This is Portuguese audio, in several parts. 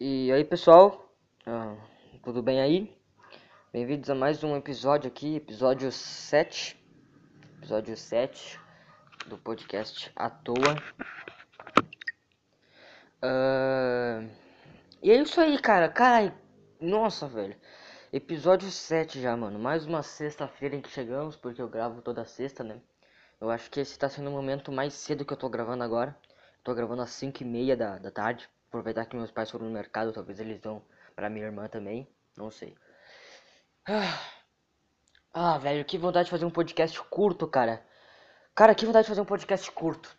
E aí pessoal, ah, tudo bem aí? Bem-vindos a mais um episódio aqui, episódio 7 Episódio 7 do podcast à toa. Uh, E é isso aí cara, cara, nossa velho. Episódio 7 já mano, mais uma sexta-feira em que chegamos, porque eu gravo toda sexta né? Eu acho que esse tá sendo o momento mais cedo que eu tô gravando agora. Tô gravando às 5 e meia da, da tarde Aproveitar que meus pais foram no mercado, talvez eles vão pra minha irmã também. Não sei. Ah, ah, velho, que vontade de fazer um podcast curto, cara. Cara, que vontade de fazer um podcast curto.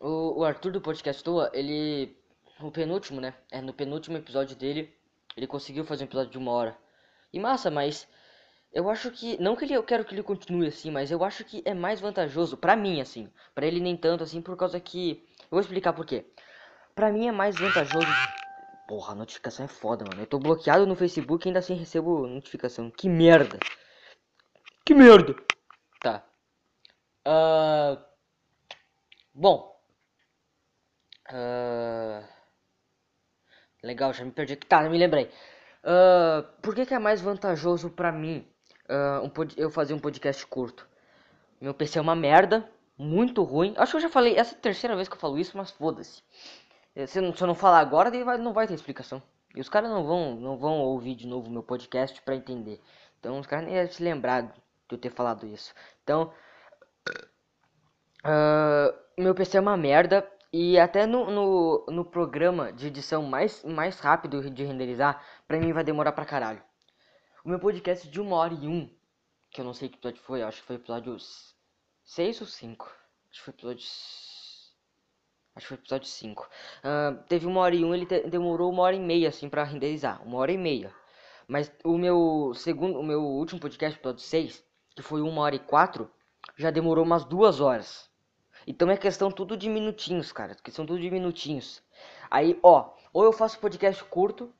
O, o Arthur do podcast Toa, ele. O penúltimo, né? É, no penúltimo episódio dele, ele conseguiu fazer um episódio de uma hora. E massa, mas. Eu acho que. Não que ele, eu quero que ele continue assim, mas eu acho que é mais vantajoso, pra mim, assim. Pra ele nem tanto, assim, por causa que. Eu vou explicar por quê. Pra mim é mais vantajoso. Porra, a notificação é foda, mano. Eu tô bloqueado no Facebook e ainda assim recebo notificação. Que merda. Que merda. Tá. Uh... Bom. Uh... Legal, já me perdi. Tá, me lembrei. Uh... Por que, que é mais vantajoso pra mim um pod... eu fazer um podcast curto? Meu PC é uma merda. Muito ruim. Acho que eu já falei. Essa é a terceira vez que eu falo isso, mas foda-se. Se, se eu não falar agora, vai, não vai ter explicação. E os caras não vão, não vão ouvir de novo meu podcast para entender. Então os caras nem devem se lembrar de eu ter falado isso. Então, uh, meu PC é uma merda. E até no, no, no, programa de edição mais, mais rápido de renderizar, pra mim vai demorar pra caralho. O meu podcast de uma hora e um, que eu não sei que episódio foi, acho que foi episódio 6 ou 5. Acho que foi episódio Acho que foi episódio 5. Uh, teve uma hora e um, ele demorou uma hora e meia, assim, pra renderizar. Uma hora e meia. Mas o meu segundo, o meu último podcast, episódio 6, que foi uma hora e quatro, já demorou umas duas horas. Então é questão tudo de minutinhos, cara. Questão tudo de minutinhos. Aí, ó, ou eu faço podcast curto,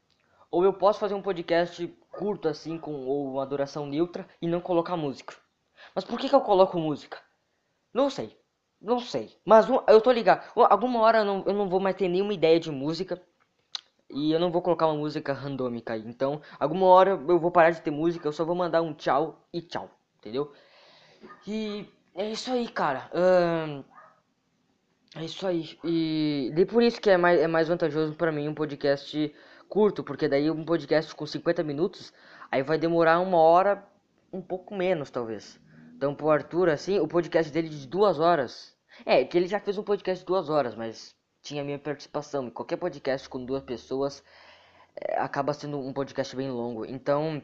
ou eu posso fazer um podcast curto, assim, com ou uma duração neutra e não colocar música. Mas por que, que eu coloco música? Não sei. Não sei. Mas um, eu tô ligado. Alguma hora eu não, eu não vou mais ter nenhuma ideia de música. E eu não vou colocar uma música randômica aí. Então, alguma hora eu vou parar de ter música. Eu só vou mandar um tchau e tchau. Entendeu? E é isso aí, cara. é isso aí. E, e por isso que é mais, é mais vantajoso para mim um podcast curto. Porque daí um podcast com 50 minutos. Aí vai demorar uma hora, um pouco menos talvez. Então, pro Arthur, assim, o podcast dele de duas horas. É, que ele já fez um podcast de duas horas, mas tinha minha participação. E qualquer podcast com duas pessoas é, acaba sendo um podcast bem longo. Então,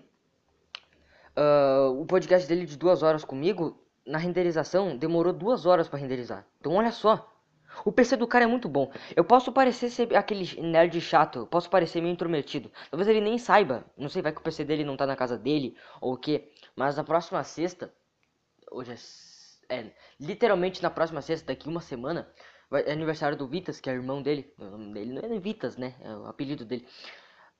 uh, o podcast dele de duas horas comigo, na renderização, demorou duas horas para renderizar. Então, olha só. O PC do cara é muito bom. Eu posso parecer ser aquele nerd chato, posso parecer meio intrometido. Talvez ele nem saiba. Não sei, vai que o PC dele não tá na casa dele ou o que. Mas na próxima sexta hoje é, é, literalmente na próxima sexta, daqui uma semana, vai, é aniversário do Vitas, que é irmão dele. O nome dele não é Vitas, né? É o apelido dele.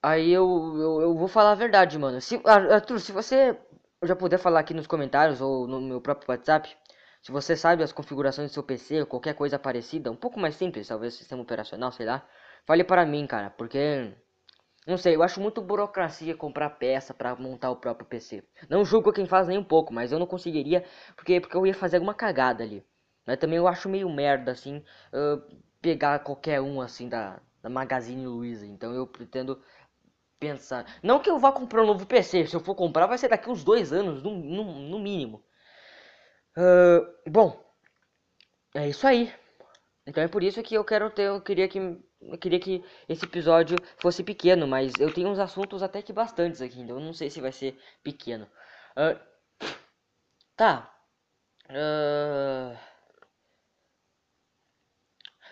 Aí eu, eu, eu vou falar a verdade, mano. Se, Arthur, se você já puder falar aqui nos comentários ou no meu próprio WhatsApp, se você sabe as configurações do seu PC ou qualquer coisa parecida, um pouco mais simples, talvez sistema operacional, sei lá, fale para mim, cara, porque não sei, eu acho muito burocracia comprar peça para montar o próprio PC. Não julgo quem faz nem um pouco, mas eu não conseguiria porque, porque eu ia fazer alguma cagada ali. Mas também eu acho meio merda, assim, uh, pegar qualquer um, assim, da, da Magazine Luiza. Então eu pretendo pensar... Não que eu vá comprar um novo PC, se eu for comprar vai ser daqui uns dois anos, no, no, no mínimo. Uh, bom, é isso aí. Então é por isso que eu quero ter, eu queria que eu queria que esse episódio fosse pequeno, mas eu tenho uns assuntos até que bastantes aqui, então eu não sei se vai ser pequeno. Uh, tá. Uh...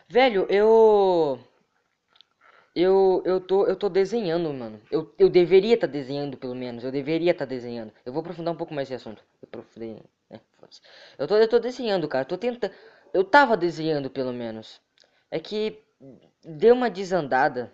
Velho, eu eu eu tô eu tô desenhando, mano. Eu, eu deveria estar tá desenhando pelo menos. Eu deveria estar tá desenhando. Eu vou aprofundar um pouco mais esse assunto. Eu aprofundei, né? Eu tô eu tô desenhando, cara. Eu tô tentando eu tava desenhando pelo menos. É que deu uma desandada.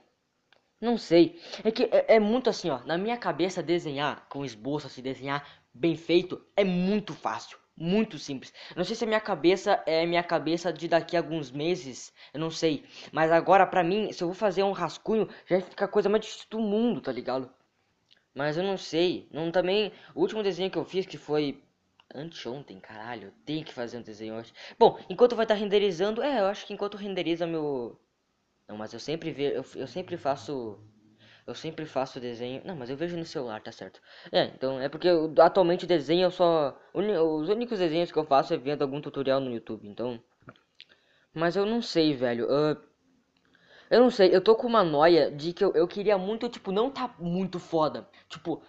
Não sei. É que é, é, muito assim, ó. Na minha cabeça, desenhar com esboço, assim, desenhar bem feito é muito fácil. muito simples. Não sei se a minha cabeça é minha cabeça de daqui a alguns meses, eu não sei. Mas agora, pra mim, se eu vou fazer um rascunho, já fica a coisa mais difícil do mundo, tá ligado? Mas eu não sei. Não também. O último desenho que eu fiz, que foi anteontem, caralho, eu tenho que fazer um desenho hoje. Bom, enquanto vai estar tá renderizando, é, eu acho que enquanto renderiza meu. Não, mas eu sempre vejo, eu, eu sempre faço eu sempre faço desenho. Não, mas eu vejo no celular, tá certo. É, então é porque eu, atualmente desenho eu só. Os únicos desenhos que eu faço é vendo algum tutorial no YouTube, então. Mas eu não sei, velho. Uh, eu não sei, eu tô com uma noia de que eu, eu queria muito, tipo, não tá muito foda. Tipo,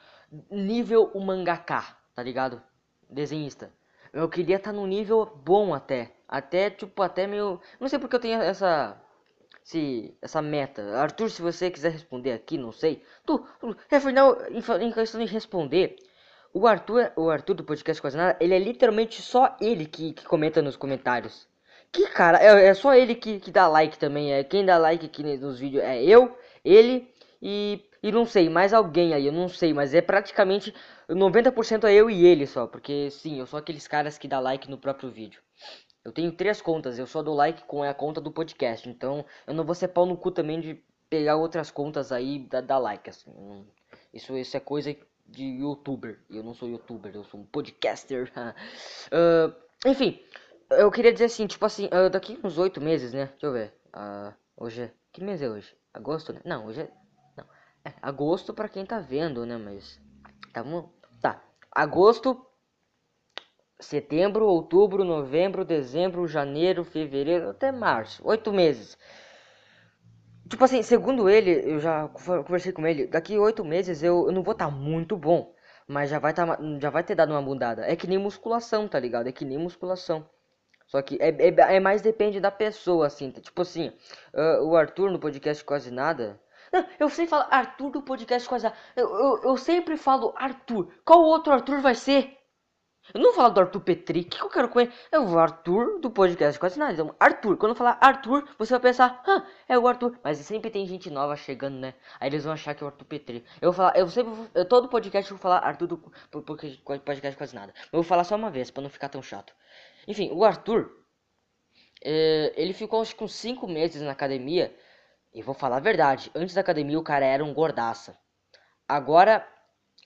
nível o mangaka, tá ligado? Desenhista. Eu queria tá no nível bom até. Até, tipo, até meio. Não sei porque eu tenho essa se essa meta. Arthur, se você quiser responder aqui, não sei. Tu, afinal, em, questão de responder, o Arthur, o Arthur do podcast Quase Nada, ele é literalmente só ele que, que comenta nos comentários. Que cara, é, é só ele que, que dá like também. É quem dá like aqui nos vídeos é eu, ele e e não sei, mais alguém aí, eu não sei, mas é praticamente 90% é eu e ele só, porque sim, eu sou aqueles caras que dá like no próprio vídeo. Eu tenho três contas, eu só dou like com a conta do podcast. Então eu não vou ser pau no cu também de pegar outras contas aí dar like. Assim. Isso, isso é coisa de youtuber. Eu não sou youtuber, eu sou um podcaster. uh, enfim, eu queria dizer assim, tipo assim, uh, daqui uns oito meses, né? Deixa eu ver. Uh, hoje é. Que mês é hoje? Agosto, né? Não, hoje é. Não. É, agosto pra quem tá vendo, né? Mas. Tá bom? Tá. Agosto setembro, outubro, novembro, dezembro, janeiro, fevereiro, até março. Oito meses. Tipo assim, segundo ele, eu já conversei com ele, daqui oito meses eu, eu não vou estar tá muito bom. Mas já vai, tá, já vai ter dado uma mudada. É que nem musculação, tá ligado? É que nem musculação. Só que é, é, é mais depende da pessoa, assim. Tipo assim, uh, o Arthur no podcast Quase Nada. Não, eu sempre falo Arthur do podcast Quase Nada. Eu, eu, eu sempre falo Arthur. Qual outro Arthur vai ser? Eu não falar do Arthur Petri, que eu quero com ele? É o Arthur do podcast quase nada. Então, Arthur, quando eu falar Arthur, você vai pensar, ah, é o Arthur. Mas sempre tem gente nova chegando, né? Aí eles vão achar que é o Arthur Petri. Eu vou falar, eu sempre, eu, todo podcast eu vou falar Arthur do podcast quase nada. Eu vou falar só uma vez, pra não ficar tão chato. Enfim, o Arthur, é, ele ficou acho uns 5 meses na academia. E vou falar a verdade, antes da academia o cara era um gordaça. Agora,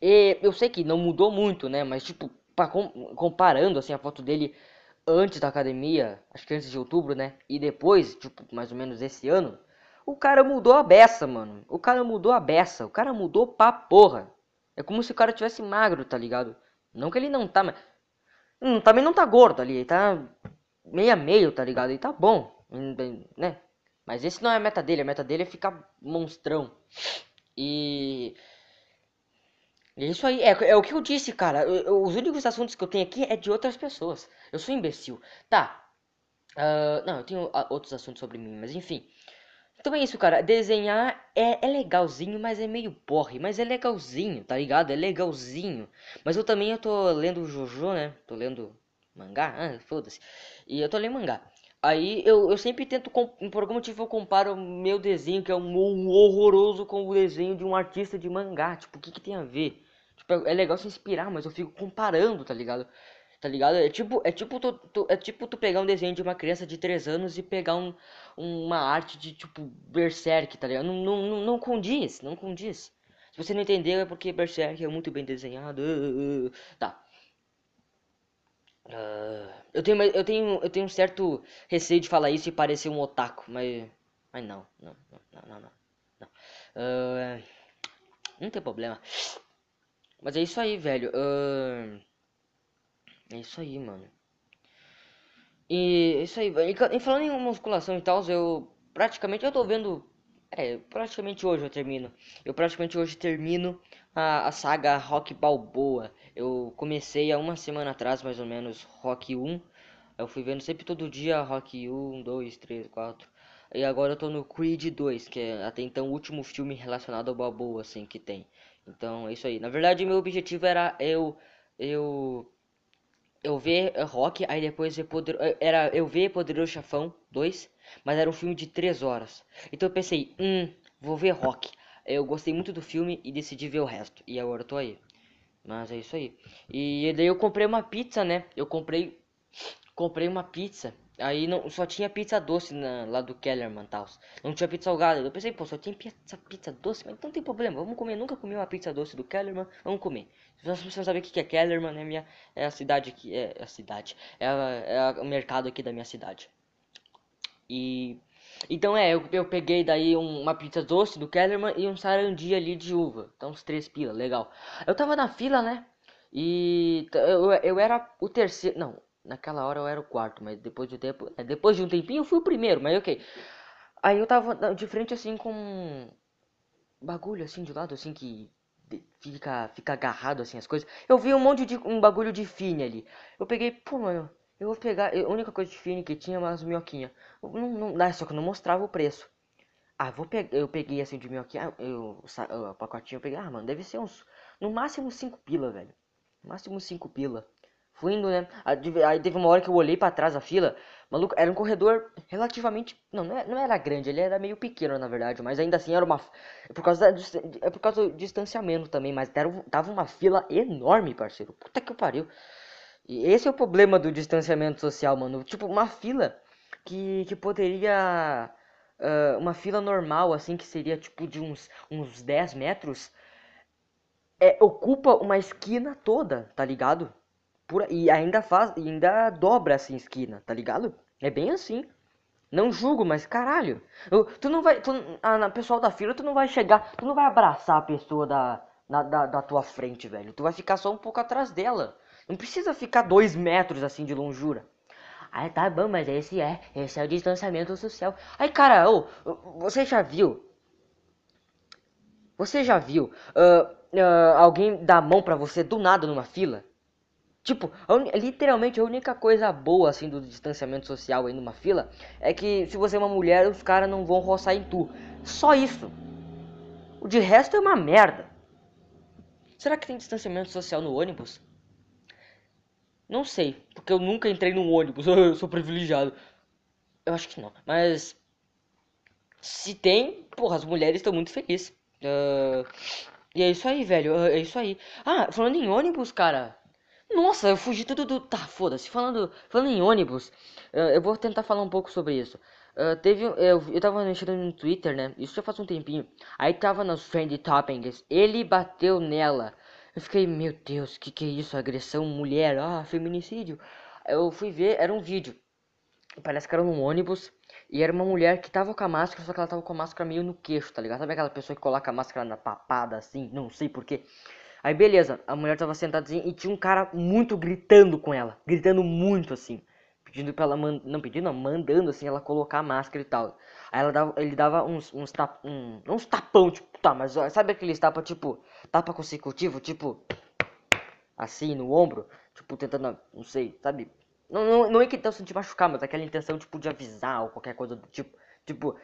eu sei que não mudou muito, né? Mas tipo, comparando assim a foto dele antes da academia, acho que antes de outubro, né? E depois, tipo, mais ou menos esse ano, o cara mudou a beça, mano. O cara mudou a beça. O cara mudou pra porra. É como se o cara tivesse magro, tá ligado? Não que ele não tá, mas. Hum, também não tá gordo ali. Ele tá meio a meio, tá ligado? Ele tá bom, né? Mas esse não é a meta dele. A meta dele é ficar monstrão. E isso aí, é, é o que eu disse, cara. Eu, os únicos assuntos que eu tenho aqui é de outras pessoas. Eu sou imbecil. Tá. Uh, não, eu tenho uh, outros assuntos sobre mim, mas enfim. Então é isso, cara. Desenhar é, é legalzinho, mas é meio porre. Mas é legalzinho, tá ligado? É legalzinho. Mas eu também eu tô lendo Jojo, né? Tô lendo mangá. Ah, foda-se. E eu tô lendo mangá. Aí eu, eu sempre tento, por algum motivo eu comparo o meu desenho, que é um, um horroroso, com o desenho de um artista de mangá. Tipo, o que que tem a ver? Tipo, é, legal se inspirar, mas eu fico comparando, tá ligado? Tá ligado? É tipo, é tipo, tu, tu, é tipo tu pegar um desenho de uma criança de 3 anos e pegar um, uma arte de tipo Berserk, tá ligado? Não, não, não, não condiz, não condiz. Se você não entendeu é porque Berserk é muito bem desenhado. Tá. Uh, eu tenho, eu tenho, eu tenho um certo receio de falar isso e parecer um otaku, mas, mas não, não, não, não, não, não. Uh, não tem problema. Mas é isso aí, velho. Uh, é isso aí, mano. E é isso aí. E falando em musculação e tal, eu praticamente eu tô vendo. É, praticamente hoje eu termino. Eu praticamente hoje termino a, a saga Rock Balboa. Eu comecei há uma semana atrás, mais ou menos, Rock 1. Eu fui vendo sempre todo dia Rock 1, 2, 3, 4. E agora eu tô no Creed 2, que é até então o último filme relacionado ao Balboa, assim, que tem. Então é isso aí. Na verdade, meu objetivo era eu. Eu. Eu ver Rock, aí depois ver Poder, era eu ver Poderoso Chafão 2, mas era um filme de 3 horas. Então eu pensei, hum, vou ver Rock. Eu gostei muito do filme e decidi ver o resto. E agora eu tô aí. Mas é isso aí. E daí eu comprei uma pizza, né? Eu comprei comprei uma pizza. Aí não, só tinha pizza doce na, lá do Kellerman tal. Não tinha pizza salgada. Eu pensei, pô, só tinha pizza, pizza doce, mas não tem problema. Vamos comer. Eu nunca comi uma pizza doce do Kellerman. Vamos comer. Se você não o que é Kellerman, é, minha, é a cidade aqui. É, é a cidade. É, a, é o mercado aqui da minha cidade. E. Então é, eu, eu peguei daí um, uma pizza doce do Kellerman e um sarandi ali de uva. Então uns três pila, legal. Eu tava na fila, né? E eu, eu era o terceiro. Não, Naquela hora eu era o quarto, mas depois de tempo. É, depois de um tempinho eu fui o primeiro, mas ok. Aí eu tava de frente assim com um bagulho assim de lado, assim que fica, fica agarrado assim as coisas. Eu vi um monte de um bagulho de fine ali. Eu peguei, pô, mano, eu vou pegar. A única coisa de fine que tinha umas minhoquinha. Não, não, só que não mostrava o preço. Ah, vou pegar. Eu peguei assim de minhoquinha. Eu, o pacotinho eu peguei. Ah, mano, deve ser uns. No máximo 5 pila, velho. No máximo 5 pila. Fui indo, né? Aí teve uma hora que eu olhei para trás da fila. Maluco, era um corredor relativamente. Não, não era grande, ele era meio pequeno, na verdade. Mas ainda assim era uma. É por causa, da, é por causa do distanciamento também. Mas era, tava uma fila enorme, parceiro. Puta que pariu. E esse é o problema do distanciamento social, mano. Tipo, uma fila que, que poderia. Uh, uma fila normal, assim, que seria tipo de uns, uns 10 metros. É, ocupa uma esquina toda, tá ligado? Por, e ainda faz, ainda dobra assim esquina, tá ligado? É bem assim. Não julgo, mas caralho. Eu, tu não vai. Tu, a, a, pessoal da fila, tu não vai chegar. Tu não vai abraçar a pessoa da, na, da, da tua frente, velho. Tu vai ficar só um pouco atrás dela. Não precisa ficar dois metros assim de longura. Aí tá bom, mas esse é. Esse é o distanciamento social. Aí, cara, ô, você já viu? Você já viu uh, uh, alguém dar a mão pra você do nada numa fila? Tipo, a literalmente a única coisa boa assim do distanciamento social aí numa fila é que se você é uma mulher, os caras não vão roçar em tu. Só isso. O de resto é uma merda. Será que tem distanciamento social no ônibus? Não sei, porque eu nunca entrei num ônibus, eu sou privilegiado. Eu acho que não, mas se tem, porra, as mulheres estão muito felizes. Uh, e é isso aí, velho, é isso aí. Ah, falando em ônibus, cara, nossa, eu fugi tudo do. Tá, foda-se. Falando, falando em ônibus, uh, eu vou tentar falar um pouco sobre isso. Uh, teve, eu, eu tava mexendo no Twitter, né? Isso já faz um tempinho. Aí tava nos Trend Toppings. Ele bateu nela. Eu fiquei, meu Deus, que que é isso? Agressão, mulher, ah, feminicídio. Eu fui ver, era um vídeo. Parece que era num ônibus. E era uma mulher que tava com a máscara, só que ela tava com a máscara meio no queixo, tá ligado? Sabe aquela pessoa que coloca a máscara na papada assim? Não sei porquê. Aí beleza, a mulher tava sentada assim e tinha um cara muito gritando com ela, gritando muito assim, pedindo pra ela não pedindo, não, mandando assim ela colocar a máscara e tal. Aí ela dava, ele dava uns uns tap, um, uns tapão, tipo, tá, mas sabe aqueles tapa tipo, tapa consecutivo, tipo assim no ombro, tipo tentando, não sei, sabe? Não, não, não é que intenção de machucar, mas aquela intenção tipo de avisar ou qualquer coisa do tipo, tipo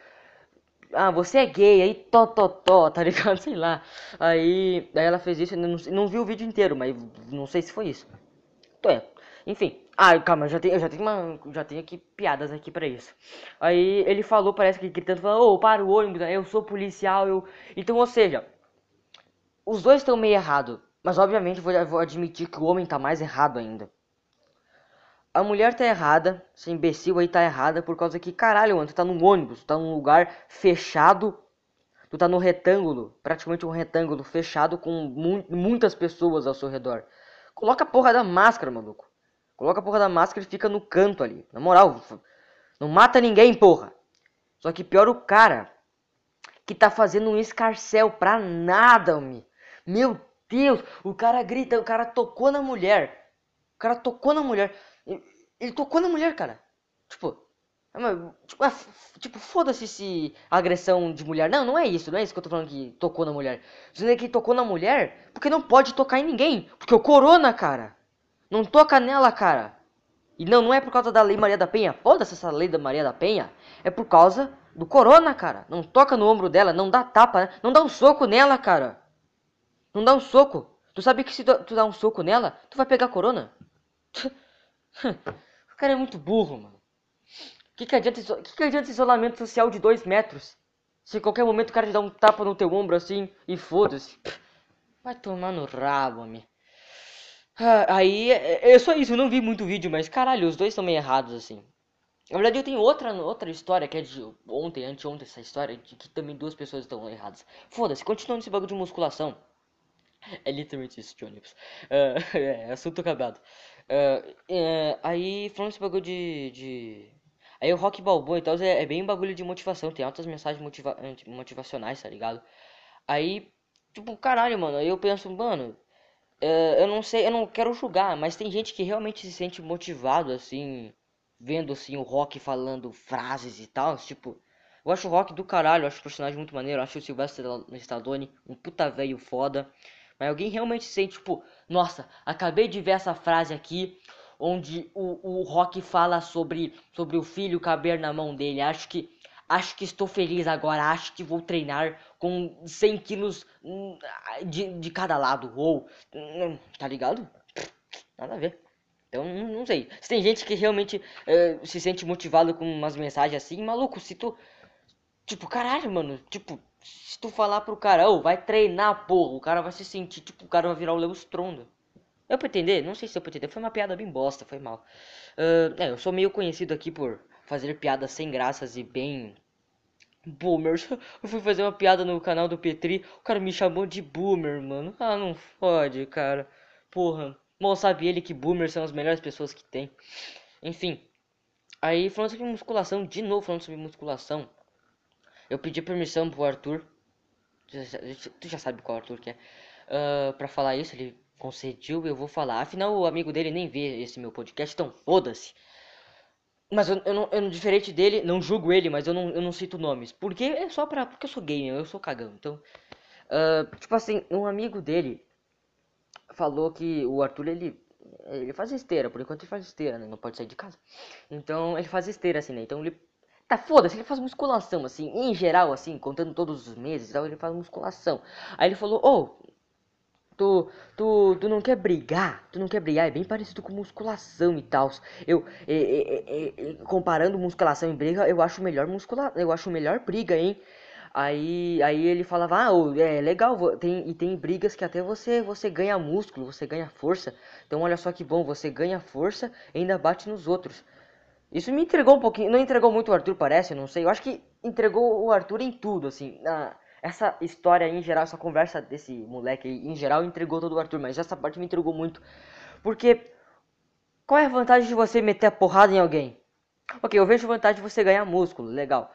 ah, você é gay, aí tó, tó, tó, tá ligado? Sei lá. Aí, aí ela fez isso, não, não vi o vídeo inteiro, mas não sei se foi isso. Tô, é. Enfim. Ah, calma, já tenho, eu já tenho uma, já tenho aqui piadas aqui para isso. Aí ele falou, parece que gritando, falando, ô, oh, para o ônibus, eu sou policial, eu... Então, ou seja, os dois estão meio errados. Mas obviamente vou, vou admitir que o homem tá mais errado ainda. A mulher tá errada, essa imbecil aí tá errada por causa que, caralho, mano, tu tá num ônibus, tu tá num lugar fechado, tu tá no retângulo, praticamente um retângulo fechado com mu muitas pessoas ao seu redor. Coloca a porra da máscara, maluco. Coloca a porra da máscara e fica no canto ali. Na moral, não mata ninguém, porra. Só que pior o cara que tá fazendo um escarcel pra nada, homem. Meu Deus, o cara grita, o cara tocou na mulher. O cara tocou na mulher. Ele tocou na mulher, cara. Tipo, é tipo, é, tipo foda-se se agressão de mulher. Não, não é isso, não é isso que eu tô falando que tocou na mulher. Dizendo que tocou na mulher porque não pode tocar em ninguém. Porque o corona, cara. Não toca nela, cara. E não, não é por causa da lei Maria da Penha. Foda-se essa lei da Maria da Penha. É por causa do corona, cara. Não toca no ombro dela, não dá tapa, né? Não dá um soco nela, cara. Não dá um soco. Tu sabe que se tu dá um soco nela, tu vai pegar corona? cara é muito burro, mano. O que, que, adianta, que, que adianta isolamento social de dois metros? Se em qualquer momento o cara te dá um tapa no teu ombro assim e foda-se. Vai tomar no rabo, me. Ah, aí, é, é só isso, eu não vi muito vídeo, mas caralho, os dois estão meio errados, assim. Na verdade, eu tenho outra, outra história, que é de ontem, anteontem, essa história, de que também duas pessoas estão erradas. Foda-se, continuando esse bagulho de musculação. É literalmente isso, Johnny. Uh, é, assunto acabado. Uh, uh, aí, falando esse bagulho de, de... Aí o rock balboa e tal é, é, bem bagulho de motivação, tem altas mensagens motiva motivacionais, tá ligado? Aí, tipo, caralho, mano, aí eu penso, mano, eu não sei, eu não quero julgar, mas tem gente que realmente se sente motivado, assim, vendo, assim, o rock falando frases e tal, tipo... Eu acho o rock do caralho, acho o personagem muito maneiro, acho o Sylvester Stallone um puta velho foda. Mas alguém realmente sente, tipo, nossa, acabei de ver essa frase aqui, onde o, o Rock fala sobre, sobre o filho caber na mão dele. Acho que acho que estou feliz agora, acho que vou treinar com 100 quilos hum, de, de cada lado. Ou, hum, tá ligado? Nada a ver. Então, não sei. Se tem gente que realmente uh, se sente motivado com umas mensagens assim, maluco, se tu. Tipo, caralho, mano. Tipo, se tu falar pro cara, ô, oh, vai treinar, porra, o cara vai se sentir, tipo, o cara vai virar o Leo Stronda. Eu pra? Não sei se eu pra. Foi uma piada bem bosta, foi mal. Uh, é, eu sou meio conhecido aqui por fazer piadas sem graças e bem boomers. Eu fui fazer uma piada no canal do Petri, o cara me chamou de boomer, mano. Ah, não fode, cara. Porra. Mal sabe ele que boomers são as melhores pessoas que tem. Enfim. Aí falando sobre musculação, de novo falando sobre musculação. Eu pedi permissão pro Arthur. Tu já sabe qual Arthur que é. Uh, pra falar isso, ele concediu eu vou falar. Afinal, o amigo dele nem vê esse meu podcast, então foda-se. Mas eu, eu, não, eu, diferente dele, não julgo ele, mas eu não, eu não cito nomes. Porque é só pra. Porque eu sou gamer, eu sou cagão. Então. Uh, tipo assim, um amigo dele falou que o Arthur ele. Ele faz esteira, por enquanto ele faz esteira, né? Não pode sair de casa. Então ele faz esteira assim, né? Então ele Tá, foda-se, ele faz musculação, assim, em geral, assim, contando todos os meses tal, ele faz musculação. Aí ele falou, ô, oh, tu, tu, tu não quer brigar? Tu não quer brigar? É bem parecido com musculação e tal. Eu, é, é, é, comparando musculação e briga, eu acho melhor muscula, eu acho melhor briga, hein? Aí, aí ele falava, ah, é legal, tem, e tem brigas que até você, você ganha músculo, você ganha força. Então olha só que bom, você ganha força e ainda bate nos outros. Isso me entregou um pouquinho, não entregou muito o Arthur, parece, não sei. Eu acho que entregou o Arthur em tudo, assim. Na, essa história em geral, essa conversa desse moleque aí, em geral, entregou todo o Arthur, mas essa parte me entregou muito. Porque qual é a vantagem de você meter a porrada em alguém? Ok, eu vejo vantagem de você ganhar músculo, legal.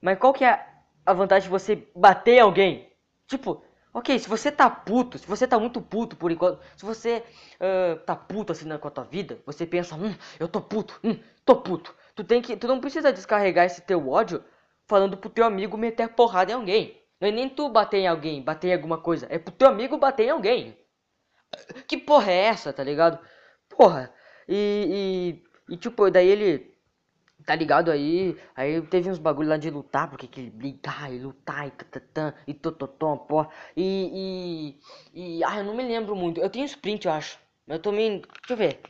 Mas qual que é a vantagem de você bater em alguém? Tipo, Ok, se você tá puto, se você tá muito puto por enquanto, se você uh, tá puto assim com a tua vida, você pensa, hum, eu tô puto, hum, tô puto. Tu tem que, tu não precisa descarregar esse teu ódio falando pro teu amigo meter porrada em alguém. Não é nem tu bater em alguém, bater em alguma coisa, é pro teu amigo bater em alguém. Que porra é essa, tá ligado? Porra. E, e, e tipo, daí ele Tá ligado aí? Aí teve uns bagulho lá de lutar, porque que ele brigar e lutar e tatatã e tototom, porra. E, e, e. Ah, eu não me lembro muito. Eu tenho sprint, eu acho. Eu também. Deixa eu ver.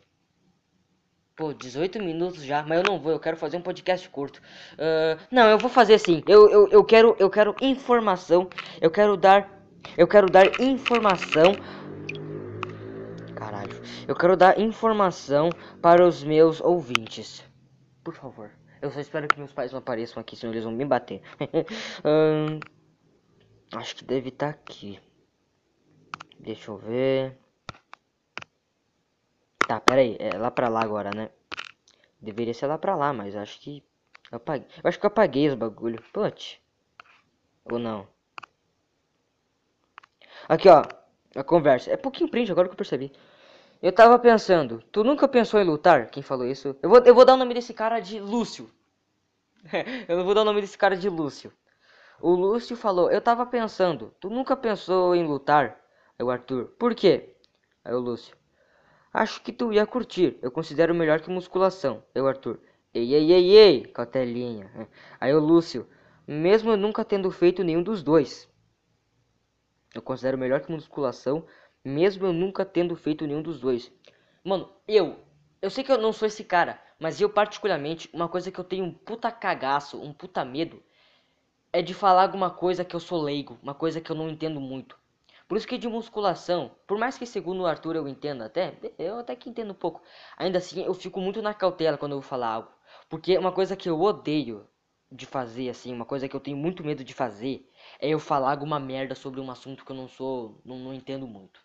Pô, 18 minutos já, mas eu não vou, eu quero fazer um podcast curto. Uh, não, eu vou fazer sim. Eu, eu, eu quero eu quero informação. Eu quero dar eu quero dar informação. Caralho. Eu quero dar informação para os meus ouvintes por favor. Eu só espero que meus pais não apareçam aqui, senão eles vão me bater. hum, acho que deve estar tá aqui. Deixa eu ver. Tá, pera aí. É lá pra lá agora, né? Deveria ser lá pra lá, mas acho que... Eu, apaguei. eu acho que eu apaguei os bagulho. Putz. Ou não. Aqui, ó. A conversa. É pouquinho print, agora que eu percebi. Eu tava pensando, tu nunca pensou em lutar? Quem falou isso? Eu vou, eu vou dar o nome desse cara de Lúcio. eu não vou dar o nome desse cara de Lúcio. O Lúcio falou, eu tava pensando, tu nunca pensou em lutar? Aí o Arthur, por quê? Aí o Lúcio, acho que tu ia curtir, eu considero melhor que musculação. Aí o Arthur, ei, ei, ei, ei, cautelinha. Aí o Lúcio, mesmo eu nunca tendo feito nenhum dos dois. Eu considero melhor que musculação, mesmo eu nunca tendo feito nenhum dos dois. Mano, eu, eu sei que eu não sou esse cara, mas eu particularmente, uma coisa que eu tenho um puta cagaço, um puta medo, é de falar alguma coisa que eu sou leigo, uma coisa que eu não entendo muito. Por isso que de musculação, por mais que segundo o Arthur eu entenda até, eu até que entendo um pouco. Ainda assim, eu fico muito na cautela quando eu vou falar algo. Porque uma coisa que eu odeio de fazer, assim, uma coisa que eu tenho muito medo de fazer, é eu falar alguma merda sobre um assunto que eu não sou, não, não entendo muito.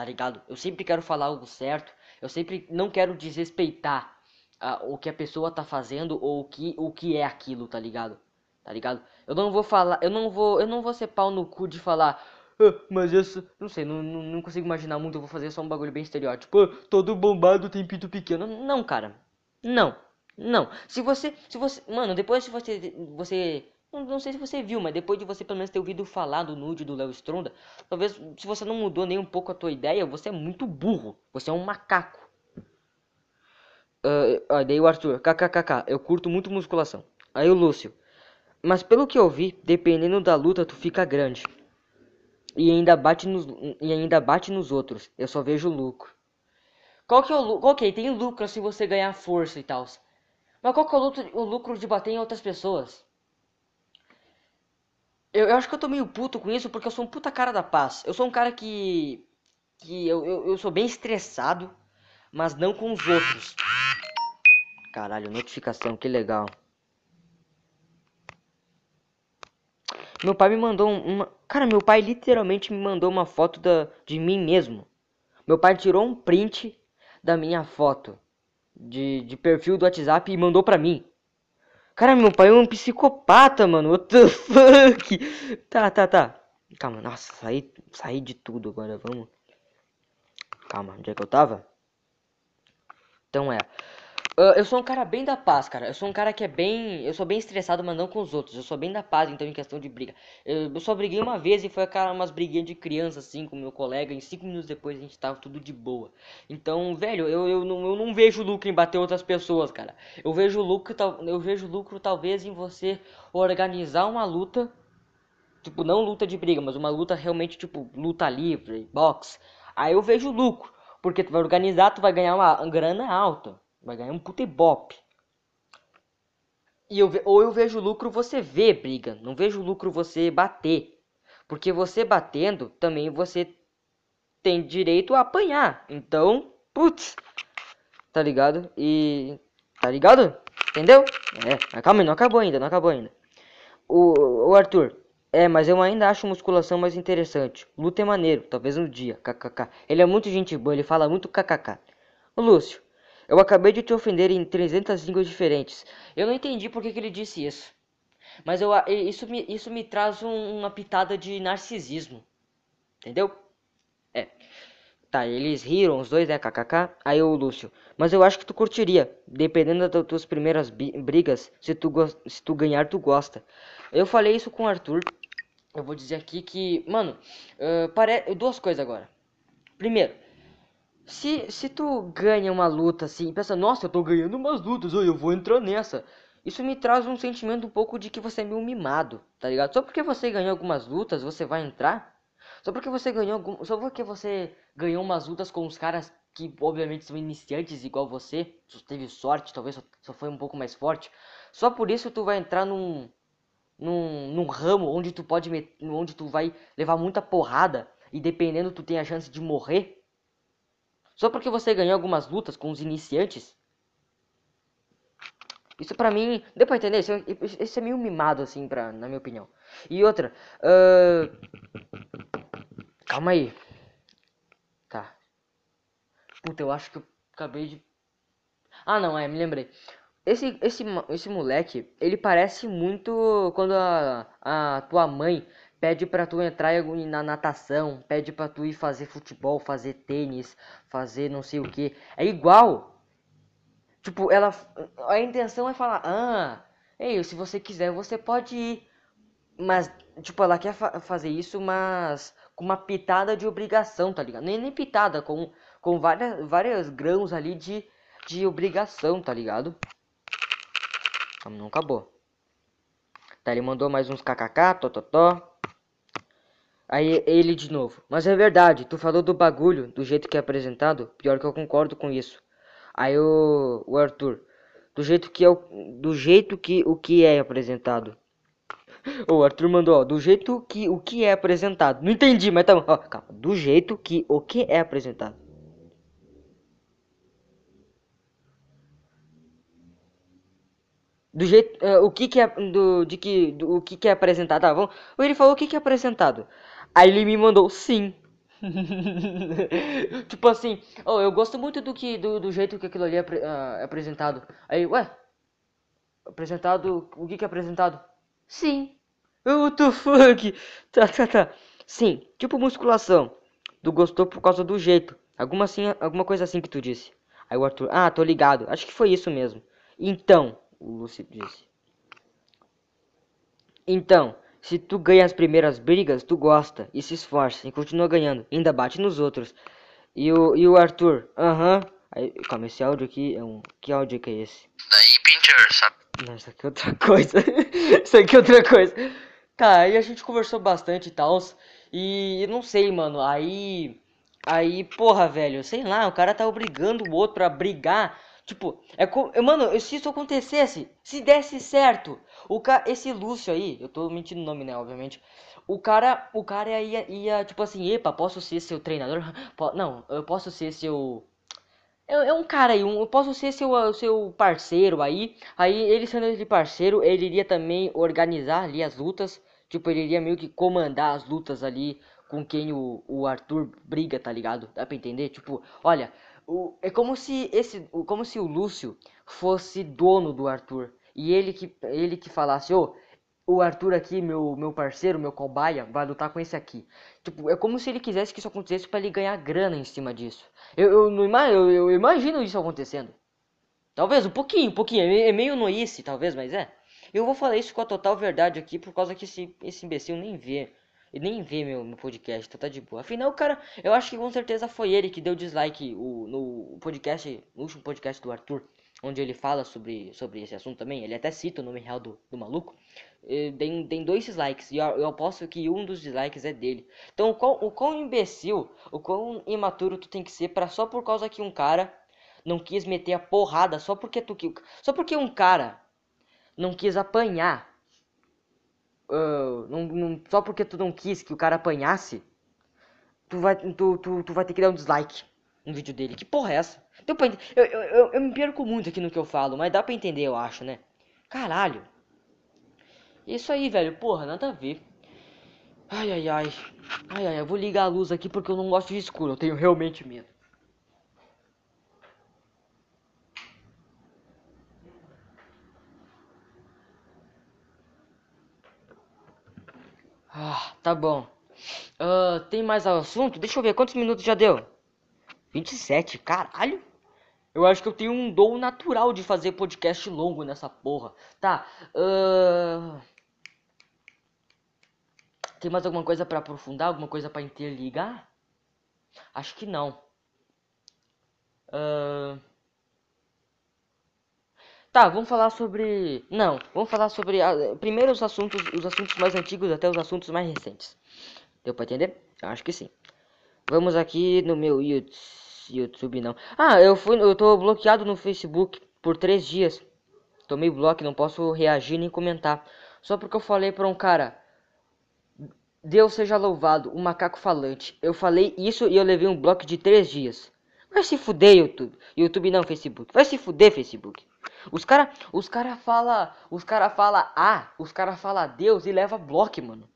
Tá ligado? Eu sempre quero falar algo certo, eu sempre não quero desrespeitar uh, o que a pessoa tá fazendo ou o que, o que é aquilo, tá ligado? Tá ligado? Eu não vou falar, eu não vou, eu não vou ser pau no cu de falar, ah, mas isso, não sei, não, não, não, consigo imaginar muito, eu vou fazer só um bagulho bem estereótipo. Ah, todo bombado tem pinto pequeno. Não, cara. Não. Não. Se você, se você, mano, depois se você, você, não, não sei se você viu, mas depois de você pelo menos ter ouvido falar do nude do Léo Stronda, talvez se você não mudou nem um pouco a tua ideia, você é muito burro. Você é um macaco. Uh, daí o Arthur, kkkk, eu curto muito musculação. Aí o Lúcio, mas pelo que eu vi, dependendo da luta, tu fica grande. E ainda bate nos, e ainda bate nos outros. Eu só vejo lucro. Qual que é o lucro? Ok, tem lucro se você ganhar força e tal. Mas qual que é o lucro, o lucro de bater em outras pessoas? Eu, eu, acho que eu tô meio puto com isso porque eu sou um puta cara da paz. Eu sou um cara que. que eu, eu, eu sou bem estressado, mas não com os outros. Caralho, notificação, que legal. Meu pai me mandou uma. Cara, meu pai literalmente me mandou uma foto da... de mim mesmo. Meu pai tirou um print da minha foto de, de perfil do WhatsApp e mandou pra mim. Cara, meu pai é um psicopata, mano. What the fuck? Tá, tá, tá. Calma, nossa, saí, saí de tudo agora, vamos. Calma, onde é que eu tava? Então é. Uh, eu sou um cara bem da paz, cara. Eu sou um cara que é bem. Eu sou bem estressado, mas não com os outros. Eu sou bem da paz, então, em questão de briga. Eu, eu só briguei uma vez e foi aquela umas briguinhas de criança, assim, com meu colega. Em cinco minutos depois a gente tava tudo de boa. Então, velho, eu, eu, não, eu não vejo lucro em bater outras pessoas, cara. Eu vejo lucro, eu vejo lucro talvez em você organizar uma luta. Tipo, não luta de briga, mas uma luta realmente, tipo, luta livre, boxe. Aí eu vejo lucro. Porque tu vai organizar, tu vai ganhar uma grana alta. Vai ganhar um puta ibope. E eu, ou eu vejo lucro você ver briga, não vejo lucro você bater. Porque você batendo, também você tem direito a apanhar. Então, putz, tá ligado? E. Tá ligado? Entendeu? É, calma aí, não acabou ainda, não acabou ainda. O, o Arthur, é, mas eu ainda acho musculação mais interessante. Luta é maneiro, talvez um dia, kkk. Ele é muito gente boa, ele fala muito kkk. O Lúcio, eu acabei de te ofender em 300 línguas diferentes. Eu não entendi por que, que ele disse isso. Mas eu, isso, me, isso me traz um, uma pitada de narcisismo. Entendeu? É. Tá, eles riram, os dois, né? KKK. Aí o Lúcio. Mas eu acho que tu curtiria. Dependendo das tuas primeiras brigas, se tu, se tu ganhar, tu gosta. Eu falei isso com o Arthur. Eu vou dizer aqui que. Mano, uh, pare... duas coisas agora. Primeiro, se, se tu ganha uma luta assim, pensa, nossa, eu tô ganhando umas lutas, eu vou entrar nessa. Isso me traz um sentimento um pouco de que você é meio mimado, tá ligado? Só porque você ganhou algumas lutas, você vai entrar? Só porque você ganhou algum... só porque você ganhou umas lutas com os caras que obviamente são iniciantes igual você, só teve sorte, talvez só, só foi um pouco mais forte. Só por isso tu vai entrar num num, num ramo onde tu pode onde tu vai levar muita porrada e dependendo tu tem a chance de morrer. Só porque você ganhou algumas lutas com os iniciantes? Isso pra mim, deu pra entender? Isso, isso é meio mimado, assim, pra, na minha opinião. E outra, uh... calma aí. Tá. Puta, eu acho que eu acabei de... Ah, não, é, me lembrei. Esse, esse, esse moleque, ele parece muito quando a, a tua mãe pede para tu entrar na natação, pede para tu ir fazer futebol, fazer tênis, fazer não sei o que. É igual. Tipo, ela a intenção é falar: "Ah, ei, se você quiser, você pode ir". Mas tipo, ela quer fa fazer isso, mas com uma pitada de obrigação, tá ligado? Nem, nem pitada, com com várias várias grãos ali de de obrigação, tá ligado? Não acabou. Tá, ele mandou mais uns kkk, tototó. Aí ele de novo. Mas é verdade, tu falou do bagulho, do jeito que é apresentado, pior que eu concordo com isso. Aí o, o Arthur, do jeito que é o, do jeito que o que é apresentado. O Arthur mandou, ó, do jeito que o que é apresentado. Não entendi, mas tá bom. Ó, calma. Do jeito que o que é apresentado. Do jeito, uh, o que que é do de que do, o que que é apresentado, tá bom? Ele falou o que que é apresentado. Aí ele me mandou sim. tipo assim, oh, eu gosto muito do que do, do jeito que aquilo ali é, uh, é apresentado. Aí, ué, apresentado, o que que é apresentado? Sim. What the fuck? Tá, tá, tá. Sim, tipo musculação. Tu gostou por causa do jeito. Alguma assim, alguma coisa assim que tu disse. Aí o Arthur, ah, tô ligado. Acho que foi isso mesmo. Então, o Lucy disse. Então, se tu ganha as primeiras brigas, tu gosta e se esforça e continua ganhando, ainda bate nos outros. E o, e o Arthur, aham. Aí, calma, esse áudio aqui é um. Que áudio que é esse? Daí, Pinter, sabe? Não, isso aqui é outra coisa. isso aqui é outra coisa. Tá, aí a gente conversou bastante e tal. E não sei, mano. Aí. Aí, porra, velho, sei lá, o cara tá obrigando o outro a brigar Tipo, é co... mano, se isso acontecesse, se desse certo, o ca... esse Lúcio aí, eu tô mentindo o nome, né, obviamente. O cara, o cara ia, ia tipo assim, epa, posso ser seu treinador? Não, eu posso ser seu é, é um cara aí, um, eu posso ser seu, seu parceiro aí. Aí ele sendo esse parceiro, ele iria também organizar ali as lutas. Tipo, ele iria meio que comandar as lutas ali com quem o, o Arthur briga, tá ligado? Dá pra entender? Tipo, olha, o, é como se esse, como se o Lúcio fosse dono do Arthur e ele que ele que falasse, ô, oh, o Arthur aqui, meu meu parceiro, meu cobaia, vai lutar com esse aqui. Tipo, é como se ele quisesse que isso acontecesse para ele ganhar grana em cima disso. Eu eu, não, eu, eu imagino isso acontecendo. Talvez um pouquinho, um pouquinho, é, é meio noice, talvez, mas é. Eu vou falar isso com a total verdade aqui por causa que esse, esse imbecil nem vê e nem vê meu, meu podcast, então tá de boa. Afinal, cara, eu acho que com certeza foi ele que deu dislike o, no podcast, no último podcast do Arthur, onde ele fala sobre, sobre esse assunto também. Ele até cita o nome real do, do maluco. Tem, tem dois dislikes, e eu, eu aposto que um dos dislikes é dele. Então, o quão, o quão imbecil, o quão imaturo tu tem que ser para só por causa que um cara não quis meter a porrada, só porque tu só porque um cara não quis apanhar uh, não, não, só porque tu não quis que o cara apanhasse, tu vai, tu, tu, tu vai ter que dar um dislike no vídeo dele. Que porra é essa? Deu pra, eu, eu, eu, eu me perco muito aqui no que eu falo, mas dá pra entender, eu acho, né? Caralho. Isso aí, velho. Porra, nada a ver. Ai, ai, ai. Ai, ai, eu vou ligar a luz aqui porque eu não gosto de escuro. Eu tenho realmente medo. Ah, tá bom. Uh, tem mais assunto? Deixa eu ver quantos minutos já deu. 27, caralho. Eu acho que eu tenho um dom natural de fazer podcast longo nessa porra. Tá. Uh... Tem mais alguma coisa para aprofundar? Alguma coisa para interligar? Acho que não. Uh... Tá, vamos falar sobre. Não, vamos falar sobre. A... Primeiro os assuntos, os assuntos mais antigos até os assuntos mais recentes. Deu pra entender? Acho que sim. Vamos aqui no meu YouTube, não. Ah, eu fui, eu tô bloqueado no Facebook por três dias. Tomei bloco, não posso reagir nem comentar. Só porque eu falei pra um cara. Deus seja louvado, um macaco falante. Eu falei isso e eu levei um bloco de três dias. Vai se fuder, YouTube. YouTube não, Facebook. Vai se fuder, Facebook. Os cara, os cara fala, os cara fala ah, os cara fala Deus e leva bloco, mano.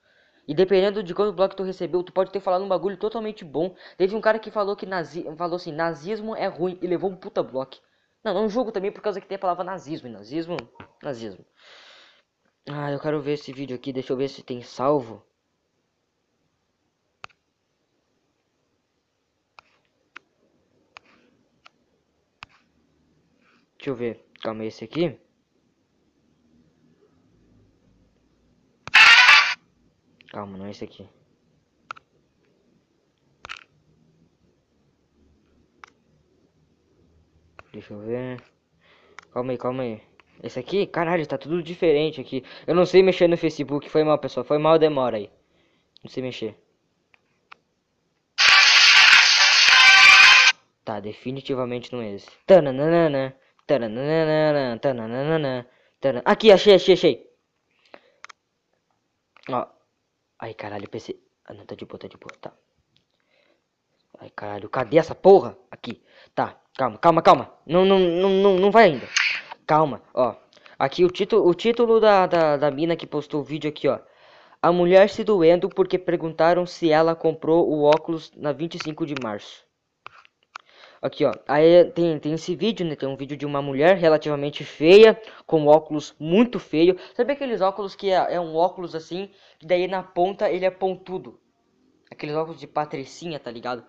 E dependendo de quanto bloco tu recebeu, tu pode ter falado um bagulho totalmente bom. Teve um cara que falou que nazi, falou assim, nazismo é ruim e levou um puta bloco. Não, não julgo também por causa que tem a palavra nazismo. E nazismo, nazismo. Ah, eu quero ver esse vídeo aqui, deixa eu ver se tem salvo. Deixa eu ver. Calma, esse aqui. Calma, não é esse aqui. Deixa eu ver. Calma aí, calma aí. Esse aqui, caralho, tá tudo diferente aqui. Eu não sei mexer no Facebook. Foi mal, pessoal. Foi mal, demora aí. Não sei mexer. Tá, definitivamente não é esse. Tananana. Aqui, achei, achei, achei. Ó. Ai, caralho, PC. Ah, não, tá de boa, tá de boa, tá. Ai, caralho, cadê essa porra? Aqui. Tá, calma, calma, calma. Não, não, não, não, não vai ainda. Calma, ó. Aqui o título, o título da, da, da mina que postou o vídeo aqui, ó. A mulher se doendo porque perguntaram se ela comprou o óculos na 25 de março. Aqui, ó. Aí tem, tem esse vídeo, né? Tem um vídeo de uma mulher relativamente feia, com óculos muito feio. Sabe aqueles óculos que é, é um óculos assim, que daí na ponta ele é pontudo. Aqueles óculos de patricinha, tá ligado?